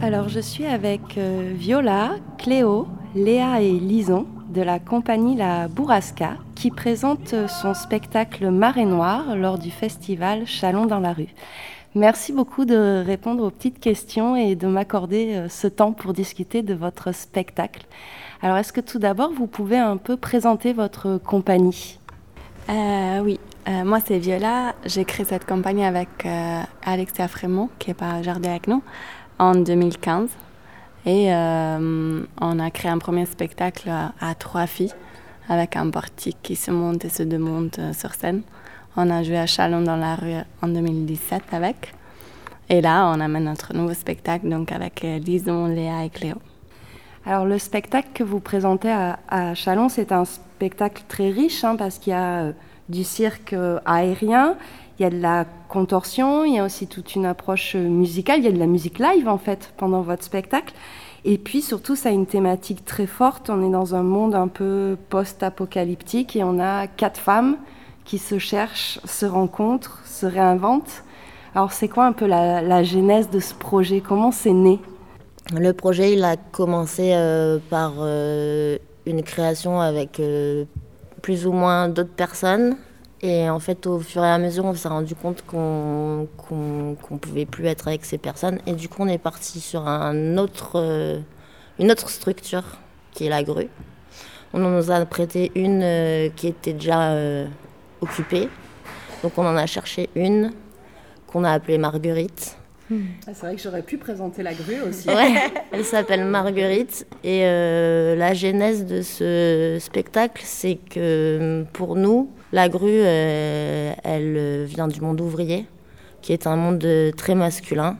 Alors je suis avec euh, Viola, Cléo, Léa et Lison de la compagnie La Bourrasca qui présente son spectacle Marée Noire lors du festival Chalon dans la rue. Merci beaucoup de répondre aux petites questions et de m'accorder euh, ce temps pour discuter de votre spectacle. Alors est-ce que tout d'abord vous pouvez un peu présenter votre compagnie? Euh, Oui, euh, moi c'est Viola. J'ai créé cette compagnie avec Alexia Frémont qui est par Jardin avec nous en 2015. Et euh, on a créé un premier spectacle à, trois filles avec un portique qui se monte et se démonte euh, sur scène. On a joué à Chalon dans la rue en 2017 avec. Et là, on amène notre nouveau spectacle donc avec euh, Lison, Léa et Cléo. Alors le spectacle que vous présentez à, à Chalon, c'est un spectacle très riche hein, parce qu'il y a du cirque aérien, il y a de la contorsion, il y a aussi toute une approche musicale, il y a de la musique live en fait pendant votre spectacle. Et puis surtout, ça a une thématique très forte. On est dans un monde un peu post-apocalyptique et on a quatre femmes qui se cherchent, se rencontrent, se réinventent. Alors c'est quoi un peu la, la genèse de ce projet? Comment c'est né? Le projet, il a commencé euh, par euh, une création avec euh, plus ou moins d'autres personnes. Et en fait, au fur et à mesure, on s'est rendu compte qu'on qu'on qu'on pouvait plus être avec ces personnes. Et du coup, on est parti sur un autre, euh, une autre structure qui est la grue. On en nous a prêté une euh, qui était déjà euh, occupée. Donc, on en a cherché une qu'on a appelée Marguerite. Ah, C'est vrai que j'aurais pu présenter la grue aussi. Ouais, elle s'appelle Marguerite. Et euh, la genèse de ce spectacle, c'est que pour nous, la grue, euh, elle vient du monde ouvrier, qui est un monde euh, très masculin.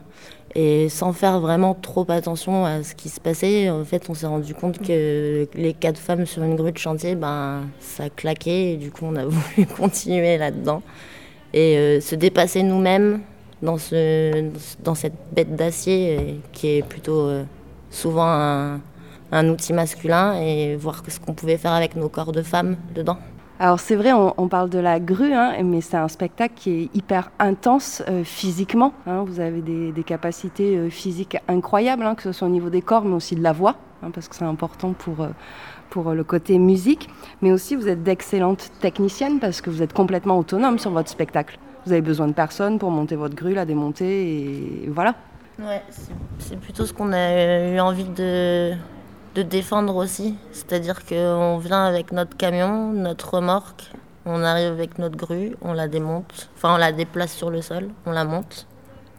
Et sans faire vraiment trop attention à ce qui se passait, en fait, on s'est rendu compte que les quatre femmes sur une grue de chantier, ben, ça claquait. Et du coup, on a voulu continuer là-dedans. Et euh, se dépasser nous-mêmes dans, ce, dans cette bête d'acier euh, qui est plutôt euh, souvent un outil masculin et voir ce qu'on pouvait faire avec nos corps de femmes dedans. Alors c'est vrai, on, parle de la grue, hein, mais c'est un spectacle qui est hyper intense euh, physiquement. hein. Vous avez des, capacités euh, physiques incroyables, hein, que ce soit au niveau des corps, mais aussi de la voix, hein, parce que c'est important pour, euh, pour le côté musique. Mais aussi, vous êtes d'excellentes techniciennes, parce que vous êtes complètement autonome sur votre spectacle. Vous avez besoin de personne pour monter votre grue, la démonter, et voilà. Ouais, c'est plutôt ce qu'on a eu envie de, de défendre aussi. C'est-à-dire qu'on vient avec notre camion, notre remorque, on arrive avec notre grue, on la démonte. Enfin, on la déplace sur le sol, on la monte,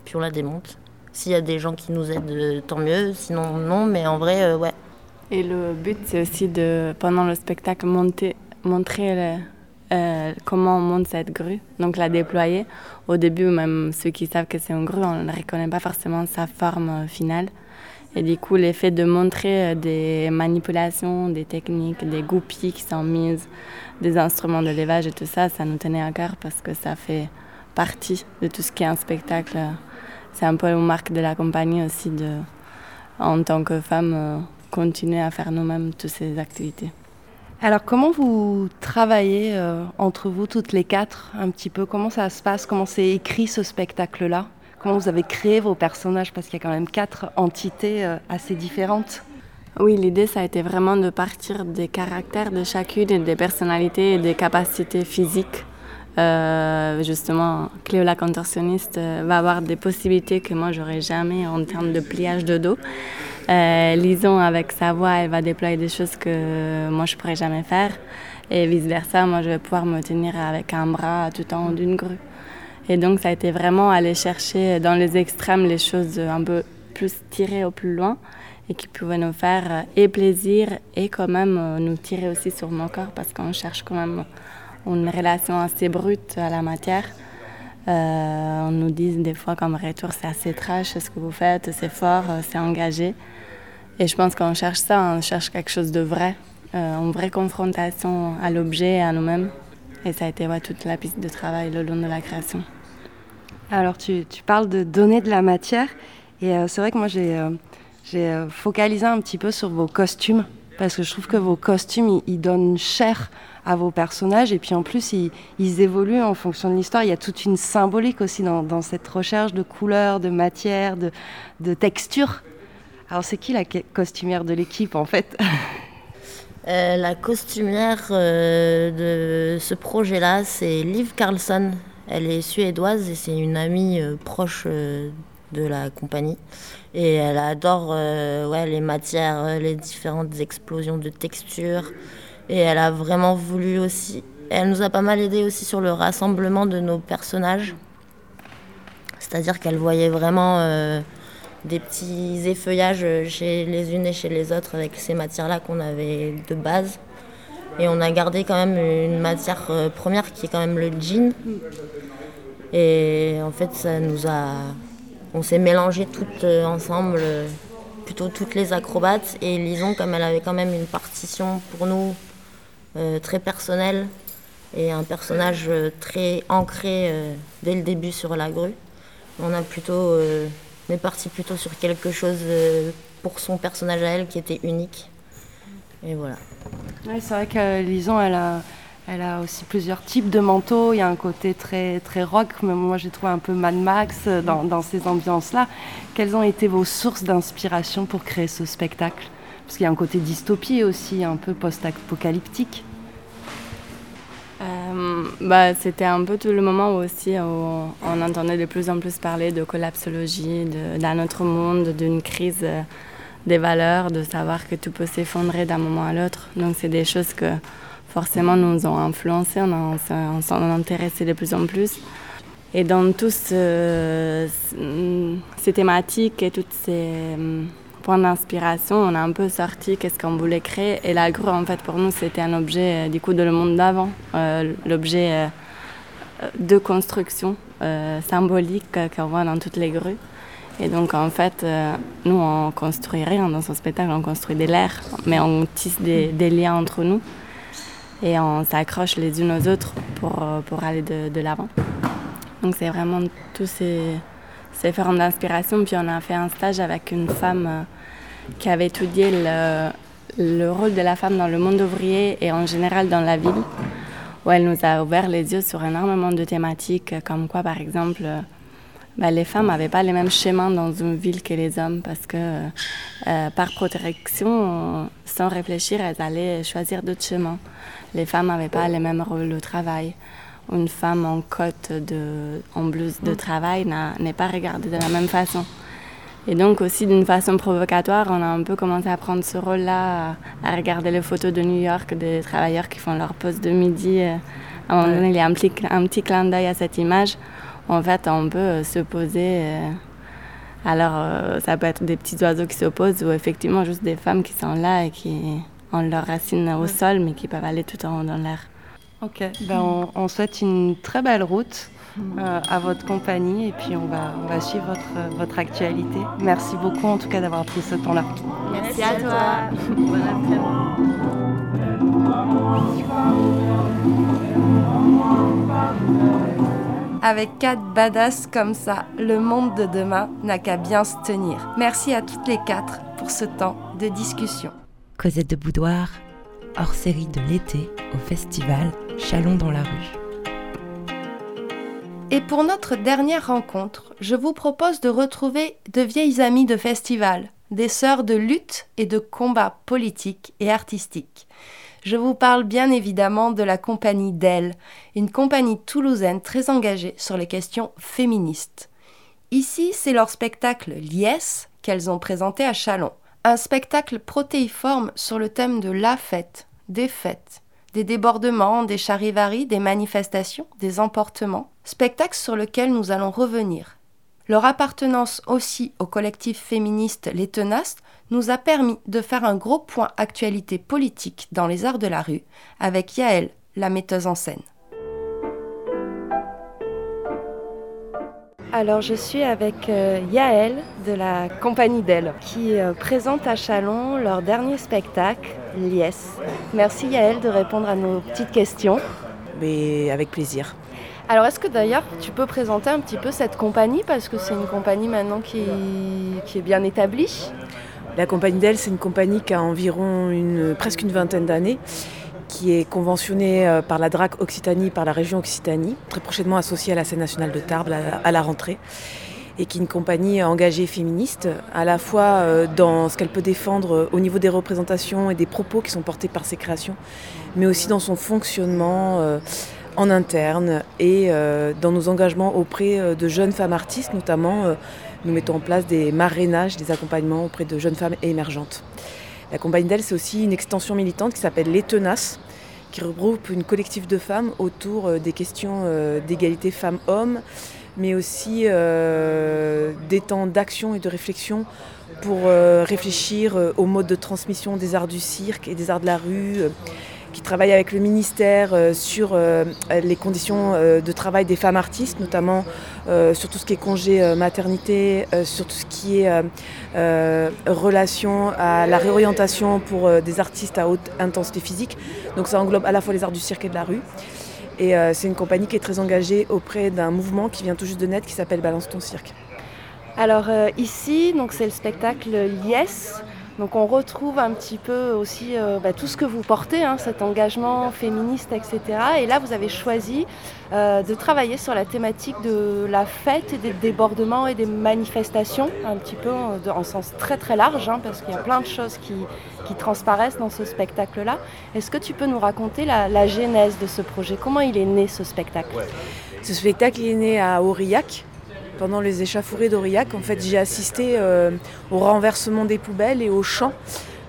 puis on la démonte. S'il y a des gens qui nous aident, euh, tant mieux. Sinon, non. Mais en vrai, euh, ouais. Et le but, c'est aussi de, pendant le spectacle, monter, montrer euh, comment on monte cette grue, donc la déployer. Au début, même ceux qui savent que c'est une grue, on ne reconnaît pas forcément sa forme finale. Et du coup, l'effet de montrer euh, des manipulations, des techniques, des goupilles qui sont mises, des instruments de levage et tout ça, ça nous tenait à cœur parce que ça fait partie de tout ce qui est un spectacle. C'est un peu une marque de la compagnie aussi de, en tant que femme, euh, continuer à faire nous-mêmes toutes ces activités. Alors comment vous travaillez euh, entre vous toutes les quatre un petit peu? Comment ça se passe? Comment c'est écrit ce spectacle-là? Comment vous avez créé vos personnages? Parce qu'il y a quand même quatre entités euh, assez différentes. Oui, l'idée, ça a été vraiment de partir des caractères de chacune des personnalités et des capacités physiques. Euh, justement, Cléo la contorsionniste euh, va avoir des possibilités que moi, j'aurais jamais en termes de pliage de dos. Euh, Lison, avec sa voix, elle va déployer des choses que moi, je pourrais jamais faire. Et vice-versa, moi, je vais pouvoir me tenir avec un bras tout en haut d'une grue. Et donc, ça a été vraiment aller chercher dans les extrêmes les choses un peu plus tirées au plus loin et qui pouvait nous faire euh, et plaisir et quand même euh, nous tirer aussi sur nos corps parce qu'on cherche quand même une relation assez brute à la matière. Euh, on nous dit des fois comme retour c'est assez trash ce que vous faites, c'est fort, c'est engagé. Et je pense qu'on cherche ça, on cherche quelque chose de vrai, une vraie confrontation à l'objet et à nous-mêmes. Et ça a été toute la piste de travail le long de la création. Alors tu, tu parles de donner de la matière et c'est vrai que moi j'ai j'ai euh, focalisé un petit peu sur vos costumes parce que je trouve que vos costumes, ils, donnent cher à vos personnages et puis en plus, ils, évoluent en fonction de l'histoire. Il y a toute une symbolique aussi dans, cette recherche de couleurs, de matière, de, de texture. Alors c'est qui la costumière de l'équipe en fait? Euh, La costumière euh, de ce projet-là, c'est Liv Carlson. Elle est suédoise et c'est une amie proche de la compagnie. Et elle adore euh, les matières, euh, les différentes explosions de textures. Et elle a vraiment voulu aussi. Elle nous a pas mal aidé aussi sur le rassemblement de nos personnages. C'est-à-dire qu'elle voyait vraiment euh, des petits effeuillages chez les unes et chez les autres avec ces matières-là qu'on avait de base. Et on a gardé quand même une matière première qui est quand même le jean. Et en fait, ça nous a on s'est mélangé toutes euh, ensemble, euh, plutôt toutes les acrobates. Et Lison, comme elle avait quand même une partition pour nous euh, très personnelle et un personnage très ancré dès le début sur la grue, on a plutôt, on est parti plutôt sur quelque chose pour son personnage à elle qui était unique. Et voilà. C'est vrai que Lison, elle a elle a aussi plusieurs types de manteaux. Il y a un côté très, très rock, mais moi j'ai trouvé un peu Mad Max euh, dans, ces ambiances-là. Quelles ont été vos sources d'inspiration pour créer ce spectacle? Parce qu'il y a un côté dystopie aussi, un peu post-apocalyptique. Euh, bah, C'était un peu tout le moment aussi où on entendait de plus en plus parler de collapsologie, d'un autre monde, d'une crise euh, des valeurs, de savoir que tout peut s'effondrer d'un moment à l'autre. Donc c'est des choses que forcément nous ont influencés, on, s'en intéressait de plus en plus. Et dans toutes ces thématiques et tous ces hum, points d'inspiration, on a un peu sorti qu'est-ce qu'on voulait créer. Et la grue, en fait, pour nous, c'était un objet euh, du coup de le monde d'avant, euh, l'objet euh, de construction symbolique qu'on voit dans toutes les grues. Et donc, en fait, nous, on construit rien dans son spectacle, on construit des lairs, mais on tisse des liens entre nous et on s'accroche les unes aux autres pour, euh, pour aller de, de l'avant. Donc c'est vraiment tous ces, ces formes d'inspiration. Puis on a fait un stage avec une femme euh, qui avait étudié le, le rôle de la femme dans le monde ouvrier et en général dans la ville, où elle nous a ouvert les yeux sur énormément de thématiques, comme quoi par exemple bah, les femmes n'avaient pas les mêmes chemins dans une ville que les hommes parce que euh, par protection, sans réfléchir, elles allaient choisir d'autres chemins. Les femmes n'avaient pas les mêmes rôles au travail. Une femme en cotte de, en blouse de travail n'est pas regardée de la même façon. Et donc aussi d'une façon provocatoire, on a un peu commencé à prendre ce rôle-là, à, regarder les photos de New York des travailleurs qui font leur pause de midi. À un moment donné, il y a un petit, un petit clin d'œil à cette image en fait, on peut euh, se poser. Euh, alors, euh, ça peut être des petits oiseaux qui s'opposent ou effectivement juste des femmes qui sont là et qui ont leurs racines au sol, mais qui peuvent aller tout en haut dans l'air. Ok, ben on, souhaite une très belle route à votre compagnie et puis on va, on va suivre votre, votre actualité. Merci beaucoup en tout cas d'avoir pris ce temps-là. Merci, à toi. bon avec quatre badass comme ça, le monde de demain n'a qu'à bien se tenir. Merci à toutes les quatre pour ce temps de discussion. Cosette de Boudoir, hors série de l'été au festival Chalon dans la rue. Et pour notre dernière rencontre, je vous propose de retrouver de vieilles amies de festival, des sœurs de lutte et de combat politique et artistique. Je vous parle bien évidemment de la compagnie d'Elle, une compagnie toulousaine très engagée sur les questions féministes. Ici, c'est leur spectacle Liesse qu'elles ont présenté à Chalon. Un spectacle protéiforme sur le thème de la fête, des fêtes, des débordements, des charivaris, des manifestations, des emportements. Spectacle sur lequel nous allons revenir. Leur appartenance aussi au collectif féministe Les Tenaces nous a permis de faire un gros point actualité politique dans les arts de la rue avec Yaël, la metteuse en scène. Alors je suis avec euh, Yaël de la compagnie d'elle qui euh, présente à Chalon leur dernier spectacle, Lies. Merci Yaël de répondre à nos petites questions. Mais avec plaisir. Alors est-ce que d'ailleurs tu peux présenter un petit peu cette compagnie? Parce que c'est une compagnie maintenant qui, qui est bien établie La compagnie d'elle, c'est une compagnie qui a environ une, presque une vingtaine d'années qui est conventionnée euh, par la DRAC Occitanie, par la région Occitanie, très prochainement associée à la scène nationale de Tarbes à la rentrée, et qui est une compagnie engagée féministe, à la fois euh, dans ce qu'elle peut défendre euh, au niveau des représentations et des propos qui sont portés par ses créations, mais aussi dans son fonctionnement en interne et dans nos engagements auprès de jeunes femmes artistes, notamment nous mettons en place des marrainages, des accompagnements auprès de jeunes femmes émergentes. La compagnie d'elle, c'est aussi une extension militante qui s'appelle Les Tenaces, qui regroupe une collectif de femmes autour euh, des questions euh, d'égalité femmes-hommes, mais aussi euh, des temps d'action et de réflexion pour réfléchir au mode de transmission des arts du cirque et des arts de la rue qui travaille avec le ministère euh, sur euh, les conditions euh, de travail des femmes artistes, notamment sur tout ce qui est congé maternité, sur tout ce qui est relation à la réorientation pour des artistes à haute intensité physique. Donc ça englobe à la fois les arts du cirque et de la rue. Et c'est une compagnie qui est très engagée auprès d'un mouvement qui vient tout juste de naître qui s'appelle Balance ton cirque. Alors ici, c'est le spectacle Yes. Donc on retrouve un petit peu aussi euh, bah, tout ce que vous portez, hein, cet engagement féministe, etc. Et là, vous avez choisi euh, de travailler sur la thématique de la fête et des débordements et des manifestations, un petit peu en, sens très très large, hein, parce qu'il y a plein de choses qui, transparaissent dans ce spectacle-là. Est-ce que tu peux nous raconter la, la, genèse de ce projet? Comment il est né ce spectacle? Ce spectacle est né à Aurillac, pendant les échauffourées d'Aurillac, en fait, j'ai assisté euh, au renversement des poubelles et au chant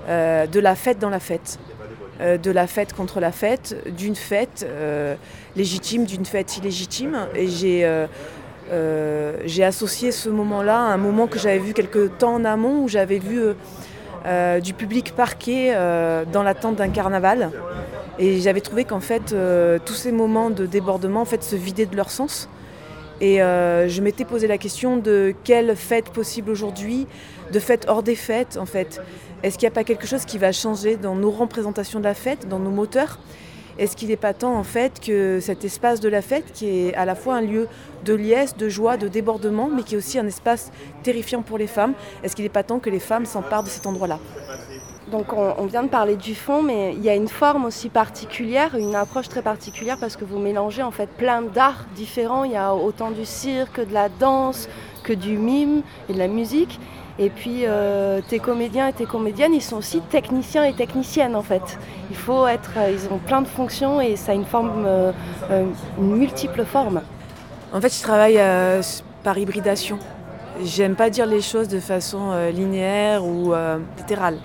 euh, de la fête dans la fête. Euh, de la fête contre la fête, d'une fête légitime, d'une fête illégitime. Et j'ai associé ce moment-là à un moment que j'avais vu quelques temps en amont, où j'avais vu du public parqué dans l'attente d'un carnaval. Et j'avais trouvé qu'en fait, tous ces moments de débordement en fait, se vidaient de leur sens. Et euh, je m'étais posé la question de quelle fête possible aujourd'hui, de fête hors des fêtes en fait. Est-ce qu'il n'y a pas quelque chose qui va changer dans nos représentations de la fête, dans nos moteurs? Est-ce qu'il n'est pas temps en fait que cet espace de la fête, qui est à la fois un lieu de liesse, de joie, de débordement, mais qui est aussi un espace terrifiant pour les femmes, est-ce qu'il n'est pas temps que les femmes s'emparent de cet endroit-là? Donc on, vient de parler du fond, mais il y a une forme aussi particulière, une approche très particulière parce que vous mélangez en fait plein d'arts différents. Il y a autant du cirque, de la danse, que du mime et de la musique. Et puis euh, tes comédiens et tes comédiennes, ils sont aussi techniciens et techniciennes en fait. Il faut être, euh, ils ont plein de fonctions et ça a une forme, euh, une multiple forme. En fait, je travaille par hybridation. J'aime pas dire les choses de façon linéaire ou littérale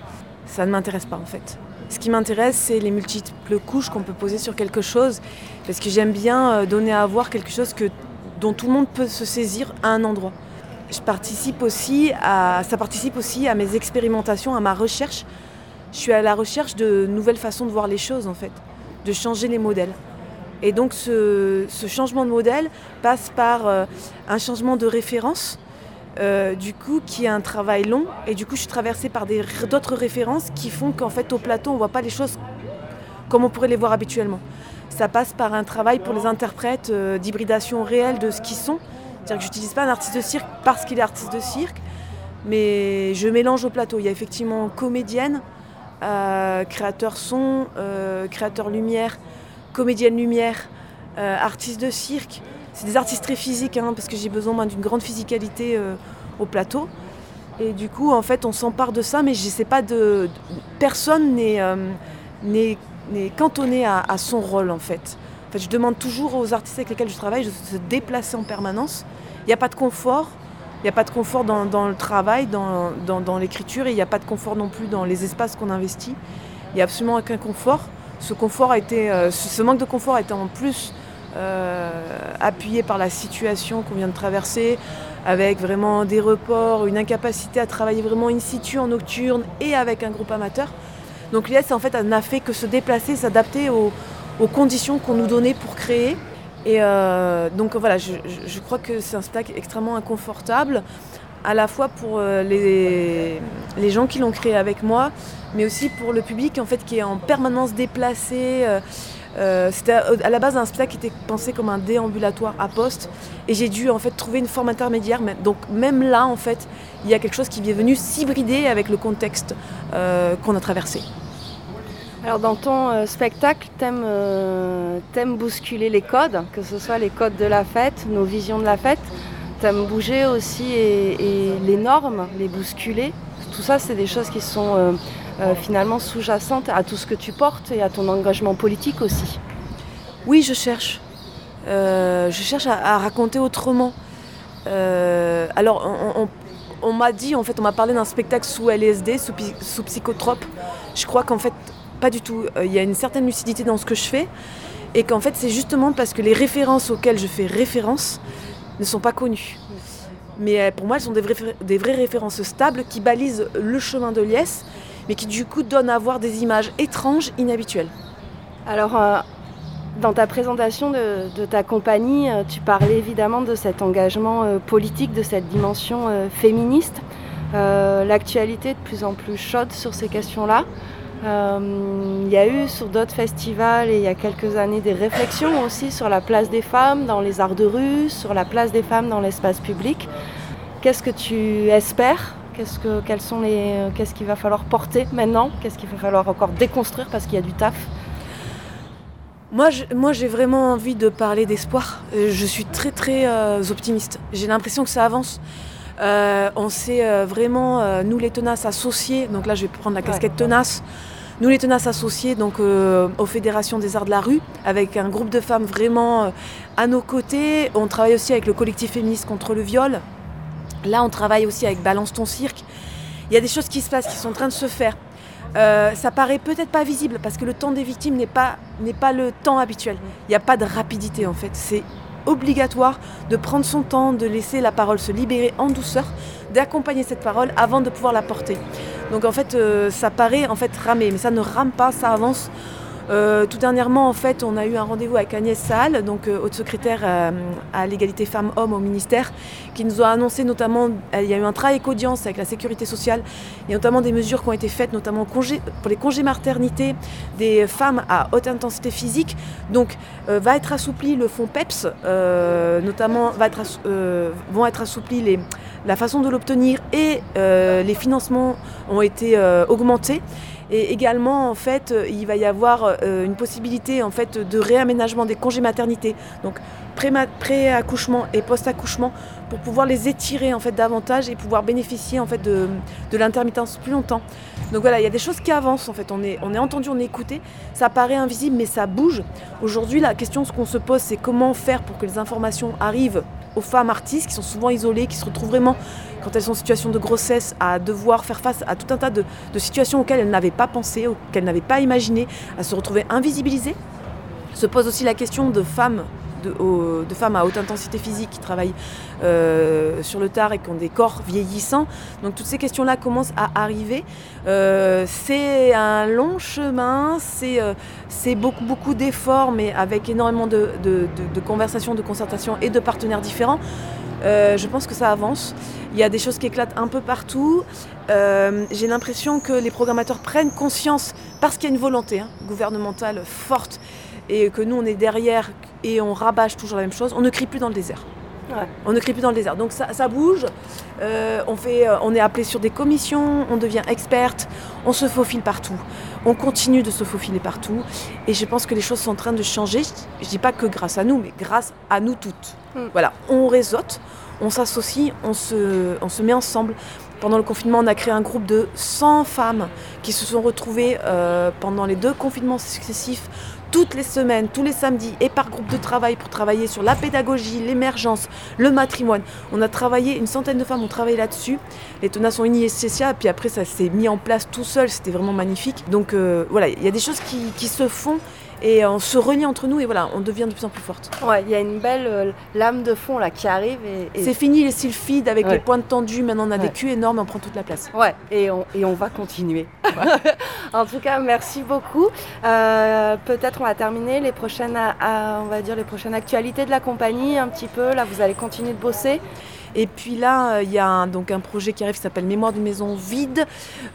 ça ne m'intéresse pas en fait. Ce qui m'intéresse, c'est les multiples couches qu'on peut poser sur quelque chose, parce que j'aime bien euh, donner à voir quelque chose que, dont tout le monde peut se saisir à un endroit. Participe aussi à, ça participe aussi à mes expérimentations, à ma recherche. Je suis à la recherche de nouvelles façons de voir les choses en fait, de changer les modèles. Et donc ce, changement de modèle passe par euh, un changement de référence, euh, du coup, qui est un travail long. Et du coup, je suis traversée par d'autres références qui font qu'en fait, au plateau, on ne voit pas les choses comme on pourrait les voir habituellement. Ça passe par un travail pour les interprètes euh, d'hybridation réelle de ce qu'ils sont. C'est-à-dire que j'utilise pas un artiste de cirque parce qu'il est artiste de cirque, mais je mélange au plateau. Il y a effectivement comédienne, euh, créateur son, créateur lumière, comédienne lumière, artiste de cirque. C'est des artistes très physiques, hein, parce que j'ai besoin d'une grande physicalité euh, au plateau. Et du coup, en fait, on s'empare de ça, mais je sais pas de. Personne n'est euh, cantonné à, son rôle, en fait. En fait. Je demande toujours aux artistes avec lesquels je travaille de se déplacer en permanence. Il n'y a pas de confort. Il n'y a pas de confort dans, le travail, dans, l'écriture, et il n'y a pas de confort non plus dans les espaces qu'on investit. Il n'y a absolument aucun confort. Ce confort a été, euh, ce manque de confort a été en plus appuyé par la situation qu'on vient de traverser, avec vraiment des reports, une incapacité à travailler vraiment in situ en nocturne et avec un groupe amateur. Donc l'IS en fait n'a fait que se déplacer, s'adapter aux, conditions qu'on nous donnait pour créer. Et euh, donc voilà, je, crois que c'est un spectacle extrêmement inconfortable, à la fois pour euh, les, gens qui l'ont créé avec moi, mais aussi pour le public en fait qui est en permanence déplacé. euh, euh, C'était à, à la base un spectacle qui était pensé comme un déambulatoire à poste, et j'ai dû en fait trouver une forme intermédiaire. Donc même là en fait, il y a quelque chose qui est venu s'hybrider avec le contexte euh, qu'on a traversé. Alors dans ton euh, spectacle, t'aimes euh, t'aimes bousculer les codes, que ce soit les codes de la fête, nos visions de la fête. T'aimes bouger aussi les normes, les bousculer. Tout ça, c'est des choses qui sont euh, finalement sous-jacentes à tout ce que tu portes et à ton engagement politique aussi. Oui, je cherche. Euh, je cherche à, raconter autrement. Euh, alors, on, m'a dit, en fait, on m'a parlé d'un spectacle sous LSD, sous, psychotrope. Je crois qu'en fait, pas du tout. Euh, Il y a une certaine lucidité dans ce que je fais. Et qu'en fait, c'est justement parce que les références auxquelles je fais référence ne sont pas connues. Mais pour moi, elles sont des vraies, des vraies références stables qui balisent le chemin de Liès, mais qui du coup donnent à voir des images étranges, inhabituelles. Alors, euh, dans ta présentation de, ta compagnie, euh, tu parlais évidemment de cet engagement euh, politique, de cette dimension féministe. L'actualité est de plus en plus chaude sur ces questions-là. Il y a eu sur d'autres festivals et il y a quelques années des réflexions aussi sur la place des femmes dans les arts de rue, sur la place des femmes dans l'espace public. Qu'est-ce que tu espères Qu'est-ce que, quels sont les, qu'est-ce qu'il va falloir porter maintenant? Qu'est-ce qu'il va falloir encore déconstruire parce qu'il y a du taf? Moi, je- moi, j'ai vraiment envie de parler d'espoir. Euh, Je suis très, très euh, optimiste. J'ai l'impression que ça avance. Euh, on s'est euh, vraiment, nous les tenaces associés, donc là je vais prendre la casquette tenace, nous les tenaces associés donc, aux fédérations des arts de la rue, avec un groupe de femmes vraiment à nos côtés. On travaille aussi avec le collectif féministe contre le viol. Là, on travaille aussi avec Balance ton cirque. Il y a des choses qui se passent, qui sont en train de se faire. Euh, ça paraît peut-être pas visible parce que le temps des victimes n'est pas, le temps habituel. Il n'y a pas de rapidité en fait. C'est obligatoire de prendre son temps, de laisser la parole se libérer en douceur, d'accompagner cette parole avant de pouvoir la porter. Donc en fait, euh, ça paraît en fait ramer, mais ça ne rame pas, ça avance. Euh, tout dernièrement, en fait, on a eu un rendez-vous avec Agnès Saal, donc euh, haute secrétaire euh, à l'égalité femmes-hommes au ministère, qui nous a annoncé notamment, euh, il y a eu un travail avec audience avec la sécurité sociale, a notamment des mesures qui ont été faites, notamment pour les congés maternité des femmes à haute intensité physique. Donc, va être assoupli le fonds PEPS, notamment va être vont être assouplis la façon de l'obtenir et les financements ont été augmentés. Et également, en fait, euh, il va y avoir euh, une possibilité en fait, de réaménagement des congés maternité, donc pré-accouchement et post-accouchement, pour pouvoir les étirer en fait, davantage et pouvoir bénéficier en fait, de, l'intermittence plus longtemps. Donc voilà, il y a des choses qui avancent en fait. On est, on est entendu, on est écouté. Ça paraît invisible, mais ça bouge. Aujourd'hui, la question qu'on se pose, c'est comment faire pour que les informations arrivent aux femmes artistes qui sont souvent isolées, qui se retrouvent vraiment, quand elles sont en situation de grossesse, à devoir faire face à tout un tas de, situations auxquelles elles n'avaient pas pensé, auxquelles elles n'avaient pas imaginé, à se retrouver invisibilisées. Se pose aussi la question de femmes, de, femmes à haute intensité physique qui travaillent euh, sur le tard et qui ont des corps vieillissants. Donc toutes ces questions-là commencent à arriver. Euh, c'est un long chemin, c'est euh, beaucoup, d'efforts, mais avec énormément de conversations, de concertations et de partenaires différents. Euh, je pense que ça avance. Il y a des choses qui éclatent un peu partout. Euh, J'ai l'impression que les programmateurs prennent conscience, parce qu'il y a une volonté hein, gouvernementale forte, et que nous on est derrière et on rabâche toujours la même chose, on ne crie plus dans le désert. On ne crie plus dans le désert. Donc ça, ça bouge. Euh, on, fait, euh, on est appelé sur des commissions, on devient experte, on se faufile partout. On continue de se faufiler partout. Et je pense que les choses sont en train de changer. Je ne dis pas que grâce à nous, mais grâce à nous toutes. Voilà, on réseaute, on s'associe, on se, on se met ensemble. Pendant le confinement, on a créé un groupe de 100 femmes qui se sont retrouvées euh, pendant les deux confinements successifs toutes les semaines, tous les samedis et par groupe de travail pour travailler sur la pédagogie, l'émergence, le matrimoine. On a travaillé, une centaine de femmes ont travaillé là-dessus. Les Tenas sont unies et et puis après ça s'est mis en place tout seul, c'était vraiment magnifique. Donc euh, voilà, il y a des choses qui se font et on se renie entre nous et voilà, on devient de plus en plus forte. Ouais, il y a une belle euh, lame de fond là qui arrive. Et, et- C'est fini les sylphides avec Ouais. les pointes tendues, maintenant on a des culs énormes, on prend toute la place. Ouais, et on, et on va continuer. en tout cas, merci beaucoup. Euh, Peut-être on va terminer les prochaines, à- à- on va dire les prochaines actualités de la compagnie un petit peu. Là, vous allez continuer de bosser. Et puis là, euh, il y a un, donc un projet qui arrive qui s'appelle Mémoire d'une maison vide.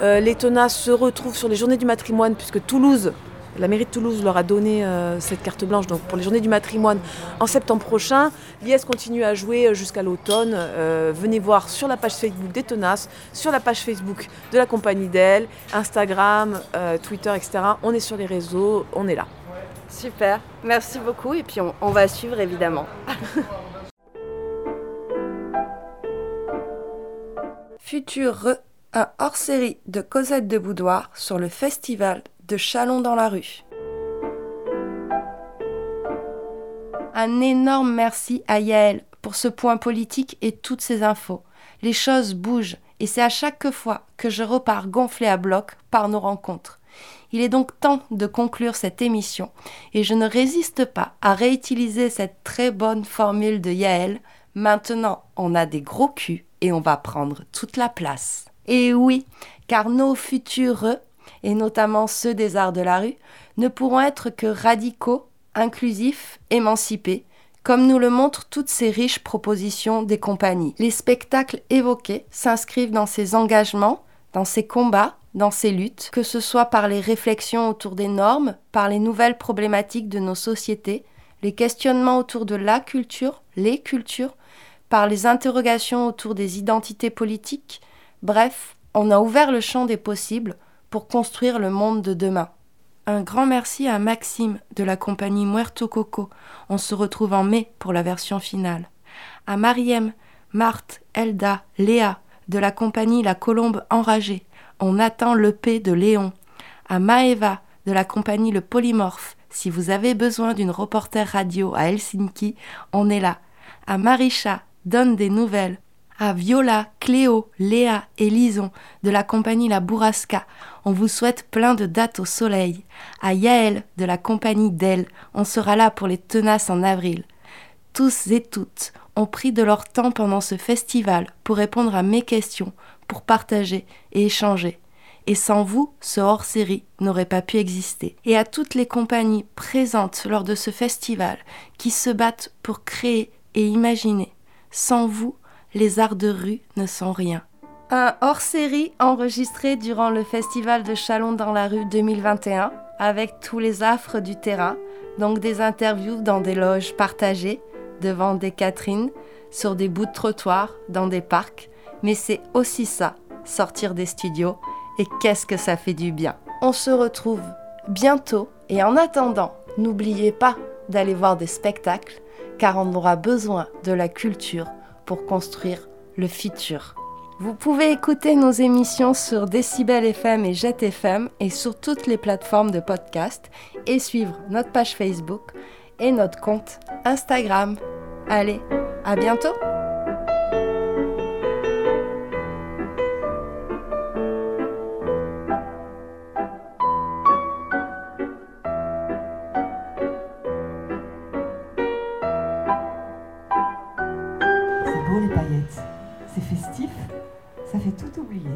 Euh, les Tenas se retrouvent sur les journées du matrimoine, puisque Toulouse, la mairie de Toulouse leur a donné euh, cette carte blanche donc pour les journées du matrimoine en septembre prochain. L'IS continue à jouer euh, jusqu'à l'automne. Euh, venez voir sur la page Facebook des Tenas, sur la page Facebook de la compagnie d'elle, Instagram, euh, Twitter, etc. On est sur les réseaux, on est là. Super, merci beaucoup. Et puis on, on va suivre évidemment. Futur, un hors-série de Cosette de Boudoir sur le festival de Chalon dans la rue. Un énorme merci à Yael pour ce point politique et toutes ces infos. Les choses bougent et c'est à chaque fois que je repars gonflé à bloc par nos rencontres. Il est donc temps de conclure cette émission et je ne résiste pas à réutiliser cette très bonne formule de Yael. Maintenant, on a des gros culs et on va prendre toute la place. Et oui, car nos futurs, et notamment ceux des arts de la rue, ne pourront être que radicaux, inclusifs, émancipés, comme nous le montrent toutes ces riches propositions des compagnies. Les spectacles évoqués s'inscrivent dans ces engagements, dans ces combats, dans ces luttes, que ce soit par les réflexions autour des normes, par les nouvelles problématiques de nos sociétés, les questionnements autour de la culture, les cultures, par les interrogations autour des identités politiques. Bref, on a ouvert le champ des possibles pour construire le monde de demain. Un grand merci à Maxime de la compagnie Muerto Coco. On se retrouve en mai pour la version finale. À Mariem, Marthe, Elda, Léa de la compagnie La Colombe Enragée. On attend l'EP de Léon. À Maeva de la compagnie Le Polymorphe. Si vous avez besoin d'une reporter radio à Helsinki, on est là. À Marisha, donne des nouvelles. À Viola, Cléo, Léa et Lison de la compagnie La Bourrasca, on vous souhaite plein de dates au soleil. À Yaël de la compagnie d'Elle, on sera là pour les tenaces en avril. Tous et toutes ont pris de leur temps pendant ce festival pour répondre à mes questions, pour partager et échanger. Et sans vous, ce hors-série n'aurait pas pu exister. Et à toutes les compagnies présentes lors de ce festival qui se battent pour créer et imaginer. Sans vous, les arts de rue ne sont rien. Un hors-série enregistré durant le festival de Chalon dans la rue 2021 avec tous les affres du terrain, donc des interviews dans des loges partagées, devant des Catherines, sur des bouts de trottoir, dans des parcs, mais c'est aussi ça, sortir des studios, et qu'est-ce que ça fait du bien. On se retrouve bientôt, et en attendant, n'oubliez pas d'aller voir des spectacles, car on aura besoin de la culture pour construire le futur. Vous pouvez écouter nos émissions sur Decibel FM et Jet FM et sur toutes les plateformes de podcast et suivre notre page Facebook et notre compte Instagram. Allez, à bientôt c'est festif, ça fait tout oublier.